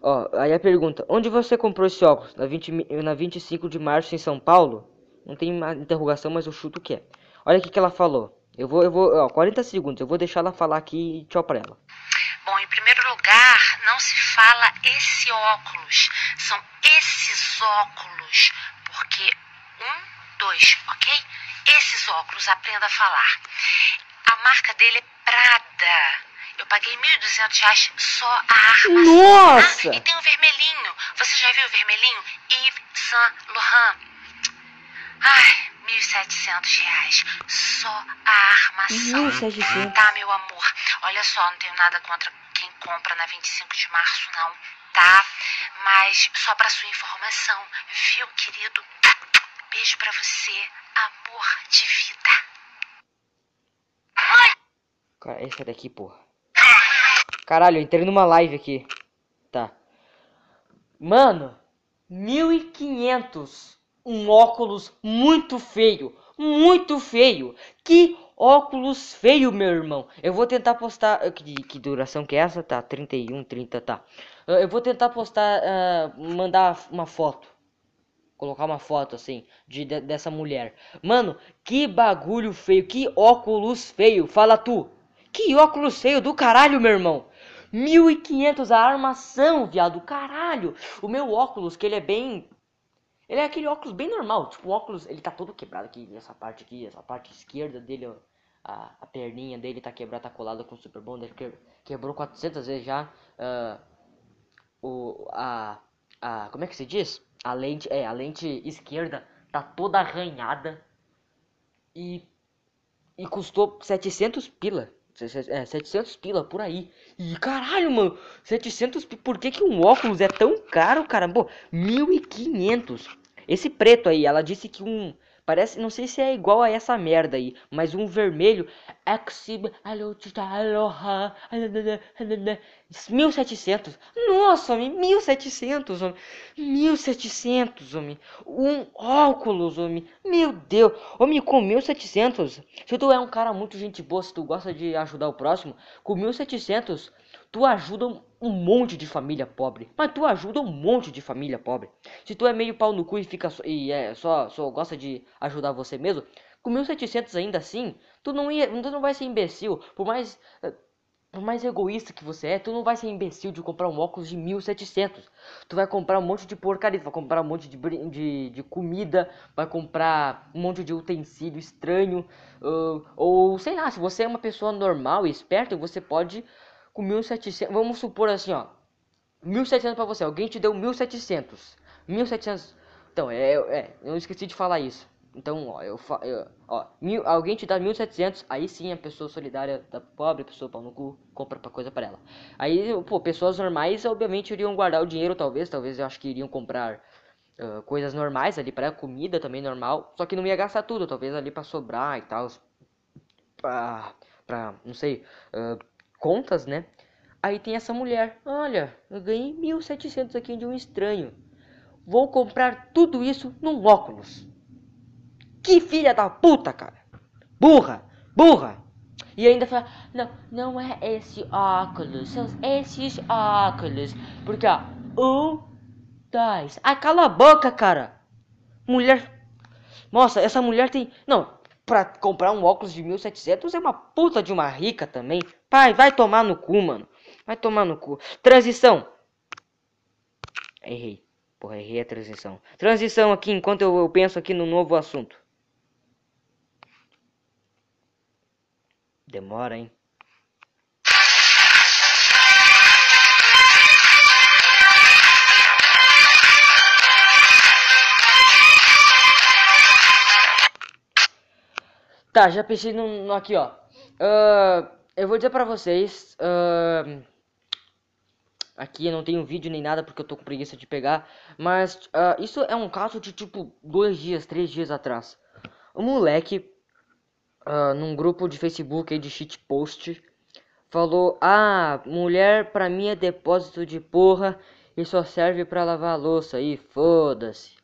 Ó, aí a pergunta, onde você comprou esse óculos? Na, 20, na 25 de março em São Paulo? Não tem interrogação, mas eu chuto que é. Olha o que ela falou. Eu vou, eu vou, ó, 40 segundos, eu vou deixar ela falar aqui e tchau pra ela. Bom, em primeiro lugar, não se fala esse óculos. São esses óculos. Porque um, dois, ok? Esses óculos, aprenda a falar. A marca dele é Prada. Eu paguei 1.200 reais só a armação. Nossa! Ah, e tem o vermelhinho. Você já viu o vermelhinho? Yves Saint Laurent. Ai, 1.700 reais. Só a armação. 1.700. Tá, meu amor. Olha só, não tenho nada contra quem compra na 25 de março, não. Tá? Mas só pra sua informação, viu, querido? Beijo pra você. Amor de vida. Mãe! Cara, essa daqui, porra. Caralho, eu entrei numa live aqui. Tá. Mano, 1500. Um óculos muito feio. Muito feio. Que óculos feio, meu irmão. Eu vou tentar postar. ah, Que, que duração que é essa? Tá, 31, 30, tá. Ah, Eu vou tentar postar. ah, mandar uma foto. Colocar uma foto assim de, de- dessa mulher. Mano, que bagulho feio. Que óculos feio. Fala tu. Que óculos feio do caralho, meu irmão. 1500 a armação, viado. Caralho. O meu óculos, que ele é bem. Ele é aquele óculos bem normal. Tipo, o óculos, ele tá todo quebrado aqui. Essa parte aqui, essa parte esquerda dele, ó. A, a perninha dele tá quebrada, tá colada com o Super Bond. Ele que- quebrou 400 vezes já. ah, o, a, a. Como é que se diz? A lente. É, a lente esquerda tá toda arranhada. E. E custou 700 pila. É, 700 pila por aí. E caralho, mano. 700 pi- Por que, que um óculos é tão caro, cara? Pô, 1500. Esse preto aí, ela disse que um. Parece, não sei se é igual a essa merda aí, mas um vermelho. Exib, alo, tita, aloha, alala, alala, 1700. Nossa, homem, 1700, homem. 1700, homem. Um óculos, homem. Meu Deus. Homem, com 1700. Se tu é um cara muito gente boa, se tu gosta de ajudar o próximo, com 1700, tu ajuda um- monte de família pobre. Mas tu ajuda um monte de família pobre. Se tu é meio pau no cu e fica e é, só, só gosta de ajudar você mesmo, com 1700 ainda assim, tu não ia, tu não vai ser imbecil. Por mais eh, por mais egoísta que você é, tu não vai ser imbecil de comprar um óculos de 1700. Tu vai comprar um monte de porcaria, tu vai comprar um monte de, de, de comida, vai comprar um monte de utensílio estranho. ah, ou sei lá, se você é uma pessoa normal e esperta, você pode com 1700. Vamos supor assim, ó. 1700 pra você, alguém te deu 1700. 1700. Então, é, é, eu esqueci de falar isso. Então, ó, eu, eu ó, mil, alguém te dá 1700, aí sim a pessoa solidária da pobre, pessoa pau no cu, compra pra coisa pra ela. Aí, pô, pessoas normais obviamente iriam guardar o dinheiro, talvez, talvez eu acho que iriam comprar ah, coisas normais ali pra comida também normal, só que não ia gastar tudo, talvez ali pra sobrar e tal, pra, pra não sei, ah, contas, né? Aí tem essa mulher, olha, eu ganhei 1700 aqui de um estranho. Vou comprar tudo isso num óculos. Que filha da puta, cara. Burra, burra. E ainda fala, não, não é esse óculos, são esses óculos. Porque, ó, um, dois. Ai, cala a boca, cara. Mulher. Nossa, essa mulher tem. Não, pra comprar um óculos de 1700 é uma puta de uma rica também. Pai, vai tomar no cu, mano. Vai tomar no cu. Transição. Errei. Porra, errei a transição. Transição aqui enquanto eu, eu penso aqui no novo assunto. Demora, hein? Tá, já pensei no, no aqui, ó. Uh, eu vou dizer pra vocês. Uh, aqui eu não tenho vídeo nem nada porque eu tô com preguiça de pegar. Mas uh, isso é um caso de tipo dois dias, três dias atrás. Um moleque num grupo de Facebook aí de shitpost falou: Ah, mulher pra mim é depósito de porra e só serve pra lavar louça aí, foda-se.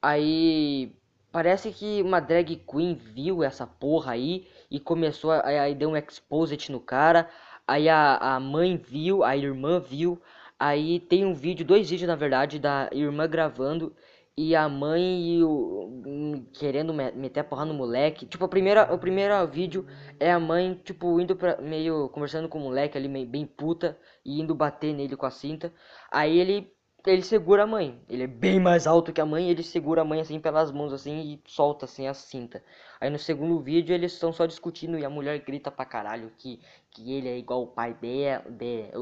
Aí parece que uma drag queen viu essa porra aí e começou a, aí deu um exposit no cara. Aí a, a mãe viu, a irmã viu. Aí tem um vídeo, dois vídeos na verdade, da irmã gravando e a mãe e o, hum, querendo meter a porra no moleque. Tipo, a primeira, o primeiro vídeo é a mãe, tipo, indo pra, meio conversando com o moleque ali, meio, bem puta, e indo bater nele com a cinta. Aí ele ele segura a mãe. Ele é bem mais alto que a mãe, ele segura a mãe assim pelas mãos assim e solta assim a cinta. Aí no segundo vídeo eles estão só discutindo e a mulher grita pra caralho que, que ele é igual o pai dele,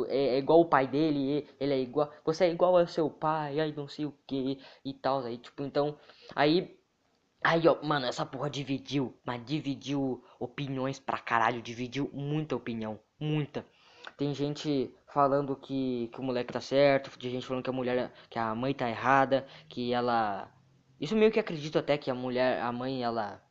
é, é igual o pai dele, ele é igual, você é igual ao seu pai, aí não sei o que e tal, aí tipo, então, aí Aí, ó, mano, essa porra dividiu, mas dividiu opiniões pra caralho, dividiu muita opinião, muita. Tem gente falando que, que o moleque tá certo, tem gente falando que a mulher, que a mãe tá errada, que ela. Isso meio que acredito até que a mulher, a mãe, ela.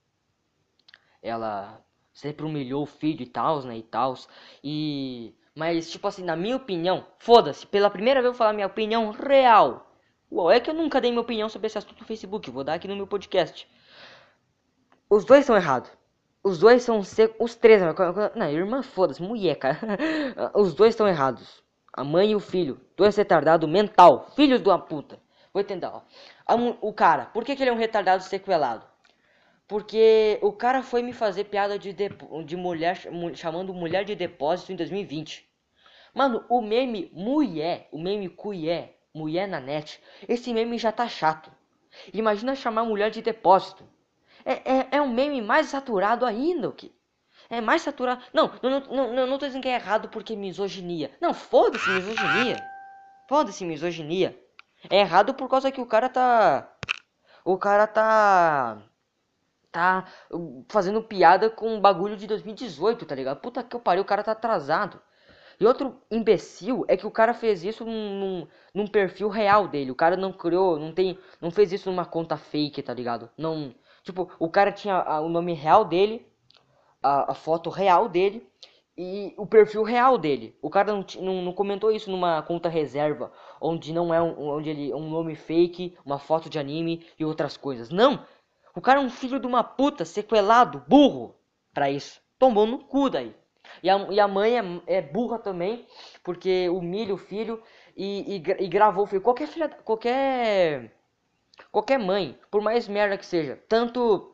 Ela sempre humilhou o filho e tal, né? E tal. E. Mas, tipo assim, na minha opinião, foda-se, pela primeira vez eu vou falar minha opinião real. Uau, é que eu nunca dei minha opinião sobre esse assunto no Facebook, vou dar aqui no meu podcast. Os dois estão errados. Os dois são secos. Os três. Não, irmã, foda-se, mulher, cara. Os dois estão errados. A mãe e o filho. Dois retardados mental. Filhos de uma puta. Vou entender, ó. O cara, por que, que ele é um retardado sequelado? Porque o cara foi me fazer piada de, de, de mulher, chamando mulher de depósito em 2020. Mano, o meme mulher, o meme cuié, mulher na net, esse meme já tá chato. Imagina chamar mulher de depósito. É, é, é um meme mais saturado ainda, o que? É mais saturado. Não, não, não, não, não tô dizendo que é errado porque misoginia. Não, foda-se misoginia. Foda-se misoginia. É errado por causa que o cara tá. O cara tá. Tá fazendo piada com um bagulho de 2018, tá ligado? Puta que eu pariu, o cara tá atrasado. E outro imbecil é que o cara fez isso num, num, num, perfil real dele. O cara não criou, não tem, não fez isso numa conta fake, tá ligado? Não, Tipo, o cara tinha a, o nome real dele, a, a, foto real dele e o perfil real dele. O cara não, não, não, comentou isso numa conta reserva, onde não é um, onde ele um nome fake, uma foto de anime e outras coisas. Não! O cara é um filho de uma puta, sequelado, burro, para isso. Tomou no cu daí. E a, e a mãe é, é burra também, porque humilha o filho e, e, e gravou. Qualquer filha, qualquer Qualquer mãe, por mais merda que seja, tanto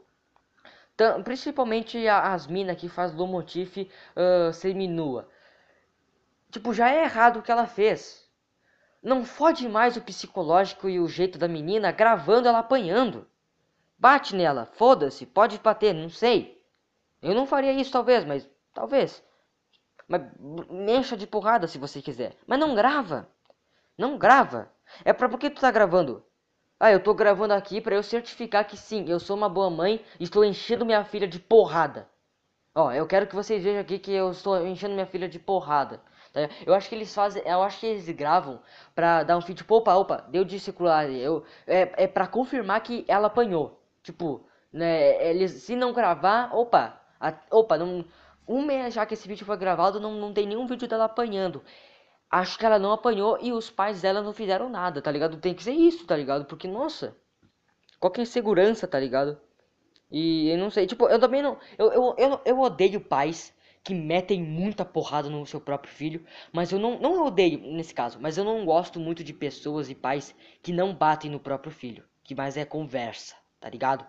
principalmente as minas que faz low motif uh, seminua. Tipo, já é errado o que ela fez. Não fode mais o psicológico e o jeito da menina gravando ela apanhando. Bate nela, foda-se, pode bater, não sei. Eu não faria isso talvez, mas talvez. Mas encha de porrada se você quiser. Mas não grava. Não grava. É pra por que tu tá gravando? Ah, eu tô gravando aqui para eu certificar que sim, eu sou uma boa mãe e estou enchendo minha filha de porrada. Ó, eu quero que vocês vejam aqui que eu estou enchendo minha filha de porrada. Tá? Eu acho que eles fazem, eu acho que eles gravam pra dar um feed, tipo, opa, opa, deu de circular, eu, é, é pra confirmar que ela apanhou. Tipo, né, eles, se não gravar, opa, a, opa, não, um mês já que esse vídeo foi gravado, não, não tem nenhum vídeo dela apanhando acho que ela não apanhou e os pais dela não fizeram nada, tá ligado? Tem que ser isso, tá ligado? Porque, nossa, qualquer insegurança, tá ligado? E eu não sei, tipo, eu também não. Eu, eu, eu, eu odeio pais que metem muita porrada no seu próprio filho, mas eu não, não odeio nesse caso, mas eu não gosto muito de pessoas e pais que não batem no próprio filho, que mais é conversa, tá ligado?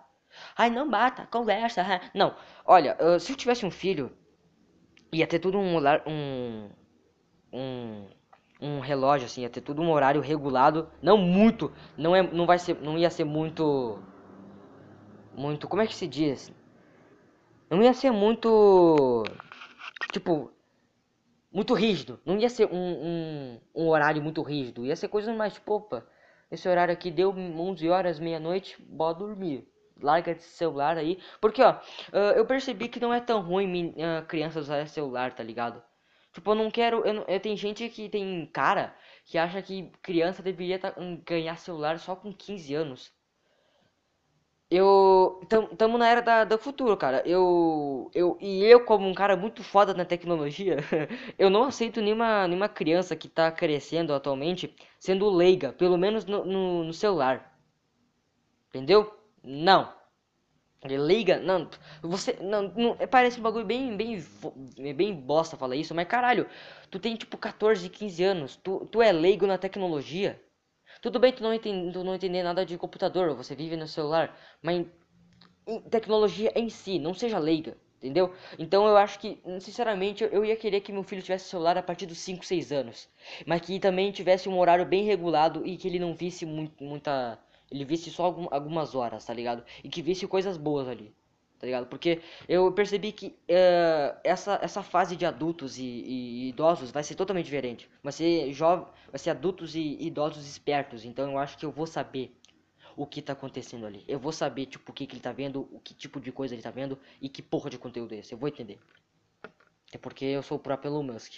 Ai, não bata, conversa. Não, olha, se eu tivesse um filho, ia ter tudo um, um um, um relógio assim, ia ter tudo um horário regulado, não muito, não é, não vai ser, não ia ser muito, muito, como é que se diz? Não ia ser muito, tipo, muito rígido, não ia ser um, um, um horário muito rígido, ia ser coisa mais tipo, opa, esse horário aqui deu 11 horas, meia-noite, bora dormir. larga esse celular aí. Porque, ó, uh, eu percebi que não é tão ruim uh, crianças usarem celular, tá ligado? Tipo, eu não quero. Eu, eu, tem gente que tem cara que acha que criança deveria tá, um, ganhar celular só com 15 anos. Eu. Tam, tamo na era da, do futuro, cara. Eu, eu. E eu, como um cara muito foda na tecnologia, eu não aceito nenhuma, nenhuma criança que tá crescendo atualmente sendo leiga, pelo menos no, no, no celular. Entendeu? Não. Leiga, não, você, não, não, parece um bagulho bem, bem, bem bosta falar isso, mas caralho, tu tem tipo 14, 15 anos, tu, tu é leigo na tecnologia, tudo bem tu não, entende, tu não entender nada de computador, você vive no celular, mas em tecnologia em si, não seja leiga, entendeu? Então eu acho que, sinceramente, eu ia querer que meu filho tivesse celular a partir dos 5, 6 anos. Mas que também tivesse um horário bem regulado e que ele não visse muito, muita... Ele visse só algum, algumas horas, tá ligado? E que visse coisas boas ali tá ligado? Porque eu percebi que uh, essa, essa fase de adultos e, e, idosos vai ser totalmente diferente. Vai ser jovem, vai ser adultos e idosos espertos. Então eu acho que eu vou saber o que tá acontecendo ali. Eu vou saber, tipo, o que, que ele tá vendo, o que tipo de coisa ele tá vendo e que porra de conteúdo é esse. Eu vou entender. É porque eu sou o próprio Elon Musk.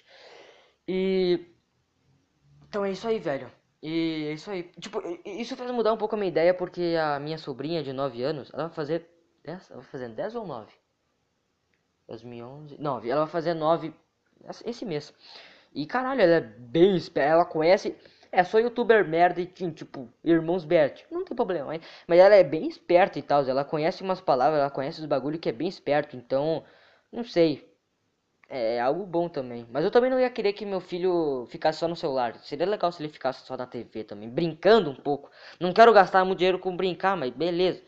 E. Então é isso aí, velho. E é isso aí. Tipo, isso fez mudar um pouco a minha ideia porque a minha sobrinha de 9 anos, ela vai fazer 10? Ela vai fazer 10 ou 9? 2011. 9. Ela vai fazer 9 esse mês. E caralho, ela é bem esperta. Ela conhece. É só youtuber merda e tipo, irmãos Bert. Não tem problema, hein? Mas ela é bem esperta e tal. Ela conhece umas palavras, ela conhece os bagulho que é bem esperto. Então, não sei. É algo bom também. Mas eu também não ia querer que meu filho ficasse só no celular. Seria legal se ele ficasse só na TV também. Brincando um pouco. Não quero gastar muito dinheiro com brincar, mas beleza.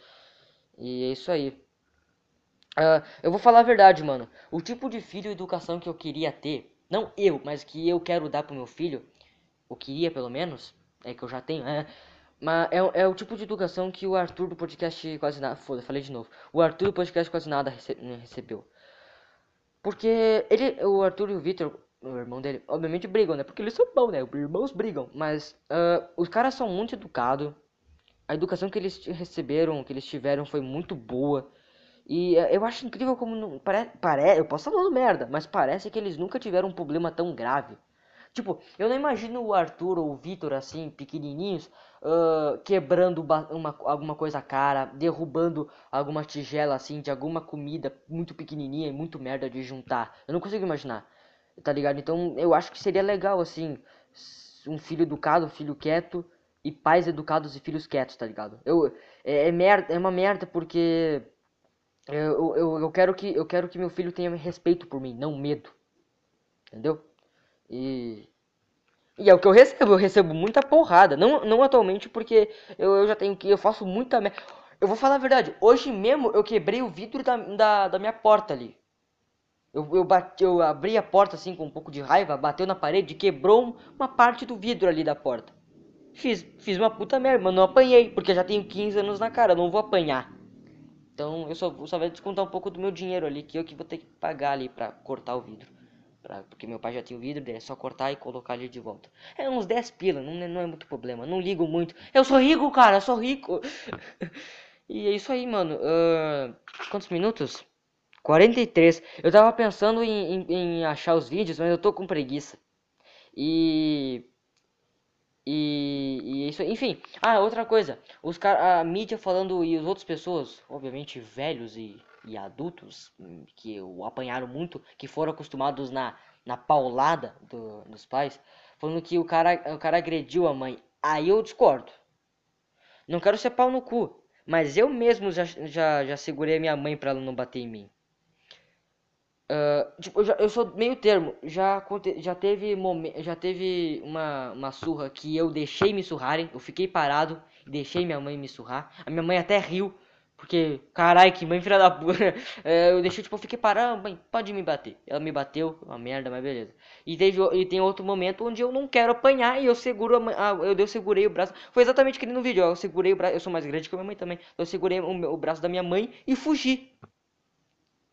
E é isso aí. Uh, eu vou falar a verdade, mano. O tipo de filho e educação que eu queria ter, não eu, mas que eu quero dar pro meu filho, ou queria pelo menos, é que eu já tenho, é, mas é, é o tipo de educação que o Arthur do podcast quase nada, foda, falei de novo. O Arthur do podcast quase nada rece né, recebeu. Porque ele, o Arthur e o Victor, o irmão dele, obviamente brigam, né? Porque eles são bons, né? Os irmãos brigam, mas uh, os caras são muito educados a educação que eles receberam, que eles tiveram foi muito boa. E eh, eu acho incrível como não, pare, pare, eu posso estar falando merda, mas parece que eles nunca tiveram um problema tão grave. Tipo, eu não imagino o Arthur ou o Vitor assim, pequenininhos, uh, quebrando uma, alguma coisa cara, derrubando alguma tigela assim de alguma comida muito pequenininha e muito merda de juntar. Eu não consigo imaginar, tá ligado? Então eu acho que seria legal assim, um filho educado, um filho quieto, e pais educados e filhos quietos, tá ligado? Eu, é, é, merda, é uma merda porque eu, eu, eu, quero que, eu quero que meu filho tenha respeito por mim, não medo. Entendeu? E, e é o que eu recebo, eu recebo muita porrada. Não, não atualmente porque eu, eu já tenho que, eu faço muita merda. Eu vou falar a verdade, hoje mesmo eu quebrei o vidro da, da, da minha porta ali. Eu, eu, bati, eu abri a porta assim com um pouco de raiva, bateu na parede, quebrou uma parte do vidro ali da porta. Fiz, fiz uma puta merda, mas não apanhei, porque já tenho 15 anos na cara, não vou apanhar. Então eu só, só vai descontar um pouco do meu dinheiro ali, que eu que vou ter que pagar ali pra cortar o vidro. Pra, porque meu pai já tinha o vidro, é só cortar e colocar ele de volta. É uns 10 pila, não, não é muito problema, não ligo muito. Eu sou rico, cara, eu sou rico. e é isso aí, mano. Uh, quantos minutos? 43. Eu tava pensando em, em, em achar os vídeos, mas eu tô com preguiça. E e, e isso, enfim. Ah, outra coisa. Os a mídia falando e as outras pessoas, obviamente velhos e, e adultos, que o apanharam muito, que foram acostumados na, na paulada do, dos pais, falando que o cara, o cara agrediu a mãe. Aí eu discordo. Não quero ser pau no cu, mas eu mesmo já, já, já segurei a minha mãe para ela não bater em mim. Uh, tipo, eu, já, eu, sou meio termo. Já, já teve já teve uma, uma surra que eu deixei me surrarem. Eu fiquei parado deixei minha mãe me surrar. A minha mãe até riu. Porque, carai, que mãe filha da puta. É, eu deixei, tipo, eu fiquei parado, mãe, pode me bater. Ela me bateu, uma merda, mas beleza. E, teve, e tem outro momento onde eu não quero apanhar e eu seguro a, eu, eu segurei o braço. Foi exatamente que no vídeo, eu segurei o braço, eu sou mais grande que a minha mãe também. Eu segurei o, o braço da minha mãe e fugi.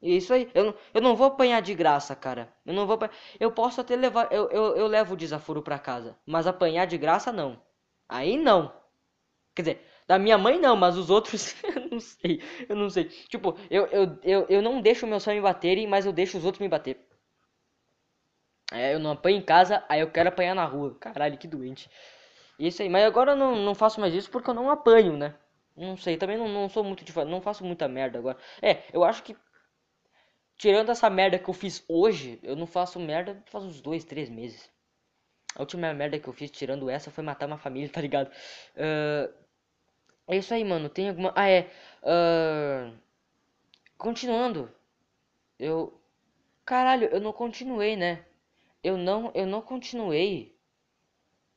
Isso aí, eu, eu não vou apanhar de graça, cara. Eu não vou Eu posso até levar. Eu, eu, eu levo o desaforo pra casa. Mas apanhar de graça, não. Aí não. Quer dizer, Da minha mãe não, mas os outros eu não sei. Eu não sei. Tipo, eu, eu, eu, eu não deixo meus sonhos me baterem, mas eu deixo os outros me bater. É, eu não apanho em casa, aí eu quero apanhar na rua. Caralho, que doente. Isso aí, mas agora eu não, não faço mais isso porque eu não apanho, né? Não sei, também não, não sou muito de não faço muita merda agora. É, eu acho que tirando essa merda que eu fiz hoje, eu não faço merda faz uns dois, três meses. A última merda que eu fiz tirando essa foi matar uma família, tá ligado? Uh, é isso aí, mano. Tem alguma. Ah, é. Uh, continuando. Eu. Caralho, eu não continuei, né? Eu não, eu não continuei.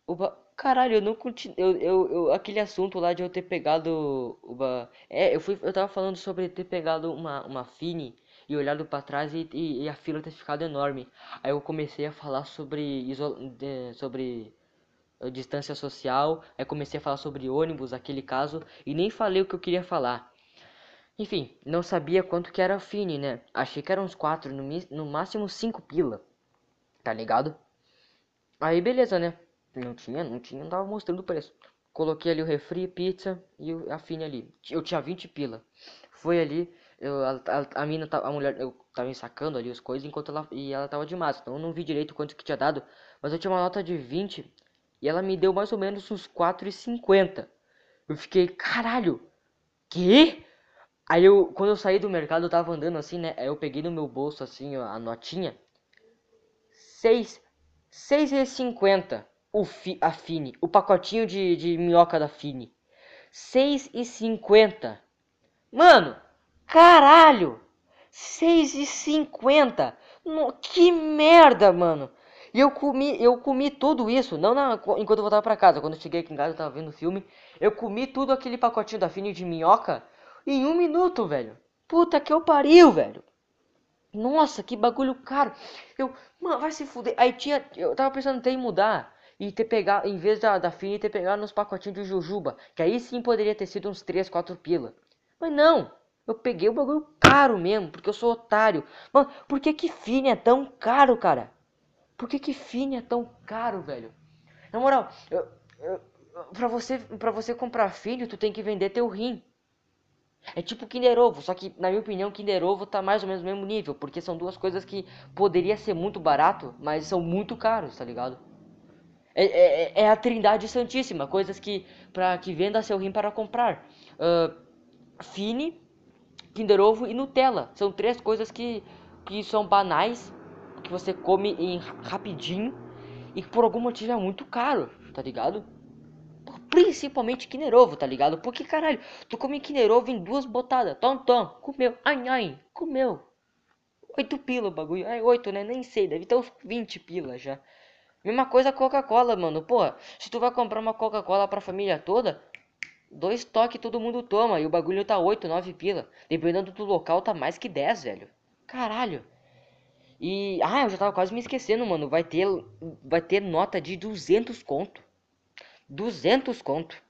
O ba... Caralho, eu não continuei. Eu, eu, eu, aquele assunto lá de eu ter pegado. Uma... É, eu, fui, eu tava falando sobre ter pegado uma, uma Fini e olhado para trás e, e, e, a fila ter ficado enorme. Aí eu comecei a falar sobre, isol... sobre uh, distância social, aí comecei a falar sobre ônibus, aquele caso, e nem falei o que eu queria falar. Enfim, não sabia quanto que era a Fini, né? Achei que eram uns 4, no, no máximo 5 pila. Tá ligado? Aí beleza, né? Não tinha, não tinha, não tava mostrando o preço. Coloquei ali o refri, pizza e a Fini ali. Eu tinha 20 pila. Foi ali, eu, a, a, a mina, a mulher, eu tava sacando ali as coisas enquanto ela, e ela tava de máscara. Então eu não vi direito quanto que tinha dado, mas eu tinha uma nota de 20 e ela me deu mais ou menos uns 4,50. Eu fiquei, caralho, que? Aí eu, quando eu saí do mercado, eu tava andando assim, né? Aí eu peguei no meu bolso assim a notinha. 6, 6,50 o fi, a Fini, o pacotinho de, de minhoca da Fini. 6,50. Mano, Caralho! 6,50! Que merda, mano! E eu comi, eu comi tudo isso, não na, enquanto eu voltava pra casa. Quando eu cheguei aqui em casa, eu tava vendo filme. Eu comi tudo aquele pacotinho da Fini de minhoca em um minuto, velho. Puta que eu pariu, velho. Nossa, que bagulho caro. Eu, mano, vai se fuder. Aí tinha, eu tava pensando em mudar e ter pegado, em vez da, da Fini, ter pegado nos pacotinhos de jujuba. Que aí sim poderia ter sido uns 3, 4 pila. Mas não. Eu peguei o bagulho caro mesmo, porque eu sou otário. Mano, por que que Fini é tão caro, cara? Por que que Fini é tão caro, velho? Na moral, eu, eu, pra, você, pra você comprar Fini, tu tem que vender teu rim. É tipo Kinder Ovo, só que na minha opinião Kinder Ovo tá mais ou menos no mesmo nível, porque são duas coisas que poderia ser muito barato, mas são muito caros, tá ligado? É, é, é a trindade santíssima, coisas que para que venda seu rim para comprar. Uh, Fini, Kinder Ovo e Nutella. São três coisas que, que são banais, que você come em rapidinho e que por algum motivo é muito caro, tá ligado? Principalmente Kinder tá ligado? Porque caralho, tu come Kinder em duas botadas. Tom, tom, comeu, ai, ai, comeu. Oito pila o bagulho. Ai, oito, né? Nem sei, deve ter uns 20 pila já. Mesma coisa Coca-Cola, mano. Porra, se tu vai comprar uma Coca-Cola pra família toda, Dois toques todo mundo toma e o bagulho tá 8, 9 pila. Dependendo do local, tá mais que 10, velho. Caralho. E. Ah, eu já tava quase me esquecendo, mano. Vai ter. Vai ter nota de 200 conto. 200 conto.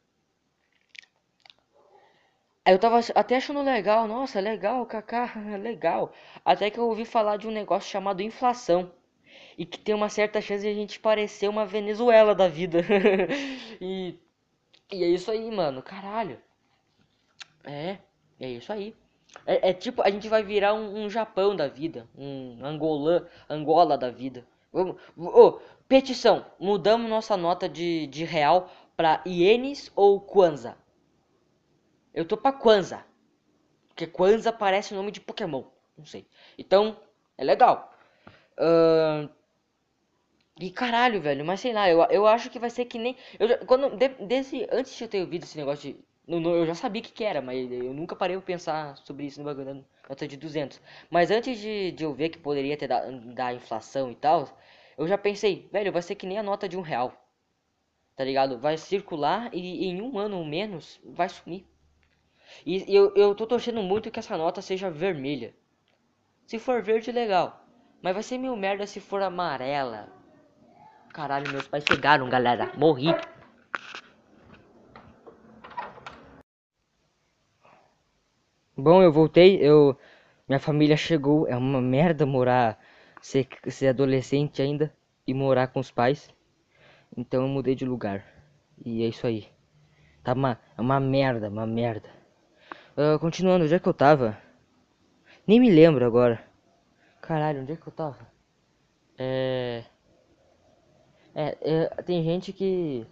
Aí eu tava até achando legal. Nossa, legal, kaká, legal. Até que eu ouvi falar de um negócio chamado inflação. E que tem uma certa chance de a gente parecer uma Venezuela da vida. e e é isso aí, mano. Caralho. É, é isso aí. É, é tipo, a gente vai virar um, um, Japão da vida. Um Angola, Angola da vida. Vamos, oh, petição. Mudamos nossa nota de, de real pra ienes ou kwanza? Eu tô pra kwanza. Porque kwanza parece o nome de Pokémon. Não sei. Então, é legal. Uh, e caralho, velho, mas sei lá, eu, eu acho que vai ser que nem. Eu, quando, de, desse, antes de eu ter ouvido esse negócio de. No, eu já sabia o que, que, era, mas eu nunca parei pra pensar sobre isso no bagulho nota de 200. Mas antes de, de eu ver que poderia ter da, da inflação e tal, eu já pensei, velho, vai ser que nem a nota de um real. Tá ligado? Vai circular e em um ano ou menos vai sumir. E eu, eu tô torcendo muito que essa nota seja vermelha. Se for verde, legal. Mas vai ser meio merda se for amarela, Caralho, meus pais chegaram, galera. Morri. Bom, eu voltei, eu... Minha família chegou, é uma merda morar... Ser, ser adolescente ainda e morar com os pais. Então eu mudei de lugar. E é isso aí. Tá uma, é uma merda, uma merda. Uh, continuando, onde é que eu tava? Nem me lembro agora. Caralho, onde é que eu tava? É... É, é tem gente que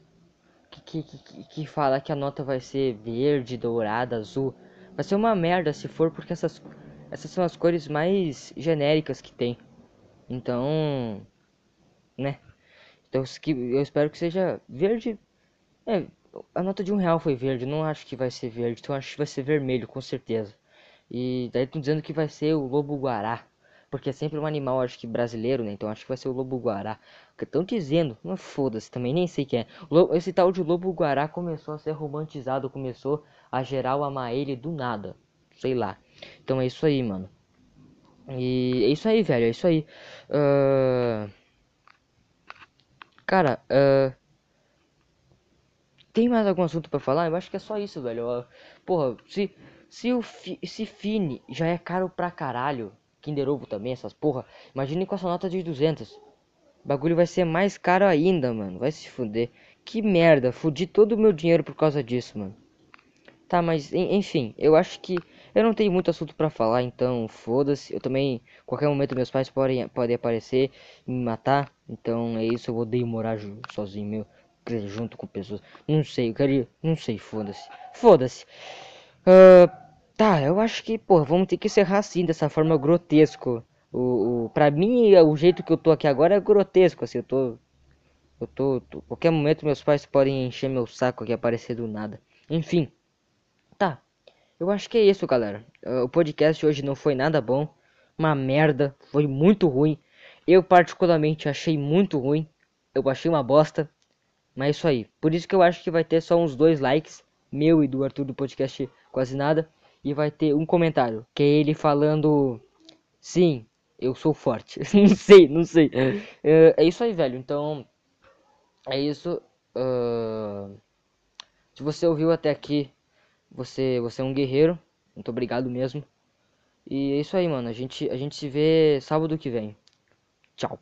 que, que, que fala que a nota vai ser verde, dourada, azul. Vai ser uma merda se for, porque essas, essas são as cores mais genéricas que tem. Então, né? Então eu espero que seja verde. É, a nota de um real foi verde, não acho que vai ser verde, então acho que vai ser vermelho, com certeza. E daí estão dizendo que vai ser o lobo guará, porque é sempre um animal, acho que brasileiro, né? Então acho que vai ser o lobo guará. Que estão dizendo, mas foda-se, também nem sei quem é. Esse tal de lobo guará começou a ser romantizado, começou a geral amar ele do nada, sei lá. Então é isso aí, mano. E é isso aí, velho, é isso aí. Uh... Cara, uh... tem mais algum assunto para falar? Eu acho que é só isso, velho. Porra, se se o fi... se Fini já é caro pra caralho, Kinder Ovo também, essas porra. Imagine com essa nota de 200. O bagulho vai ser mais caro ainda, mano. Vai se fuder. Que merda, fudi todo o meu dinheiro por causa disso, mano. Tá, mas enfim, eu acho que eu não tenho muito assunto para falar, então foda-se. Eu também, qualquer momento meus pais podem, podem aparecer e me matar. Então é isso, eu odeio morar sozinho, meu. Junto com pessoas. Não sei, eu queria. Não sei, foda-se. Foda-se. Uh, tá, eu acho que, pô, vamos ter que encerrar assim, dessa forma grotesco. O, o, pra mim, o jeito que eu tô aqui agora é grotesco, assim, eu tô... Eu tô, tô... Qualquer momento meus pais podem encher meu saco aqui, aparecer do nada. Enfim. Eu acho que é isso, galera. Uh, o podcast hoje não foi nada bom. Uma merda. Foi muito ruim. Eu particularmente achei muito ruim. Eu achei uma bosta. Mas é isso aí. Por isso que eu acho que vai ter só uns dois likes. Meu e do Arthur do podcast quase nada. E vai ter um comentário, que é ele falando: Sim, eu sou forte. não sei, não sei. É, é, isso aí, velho. Então, é isso. Uh... Se você ouviu até aqui, você, você é um guerreiro. Muito obrigado mesmo. E é isso aí, mano. A gente, a gente se vê sábado que vem. Tchau.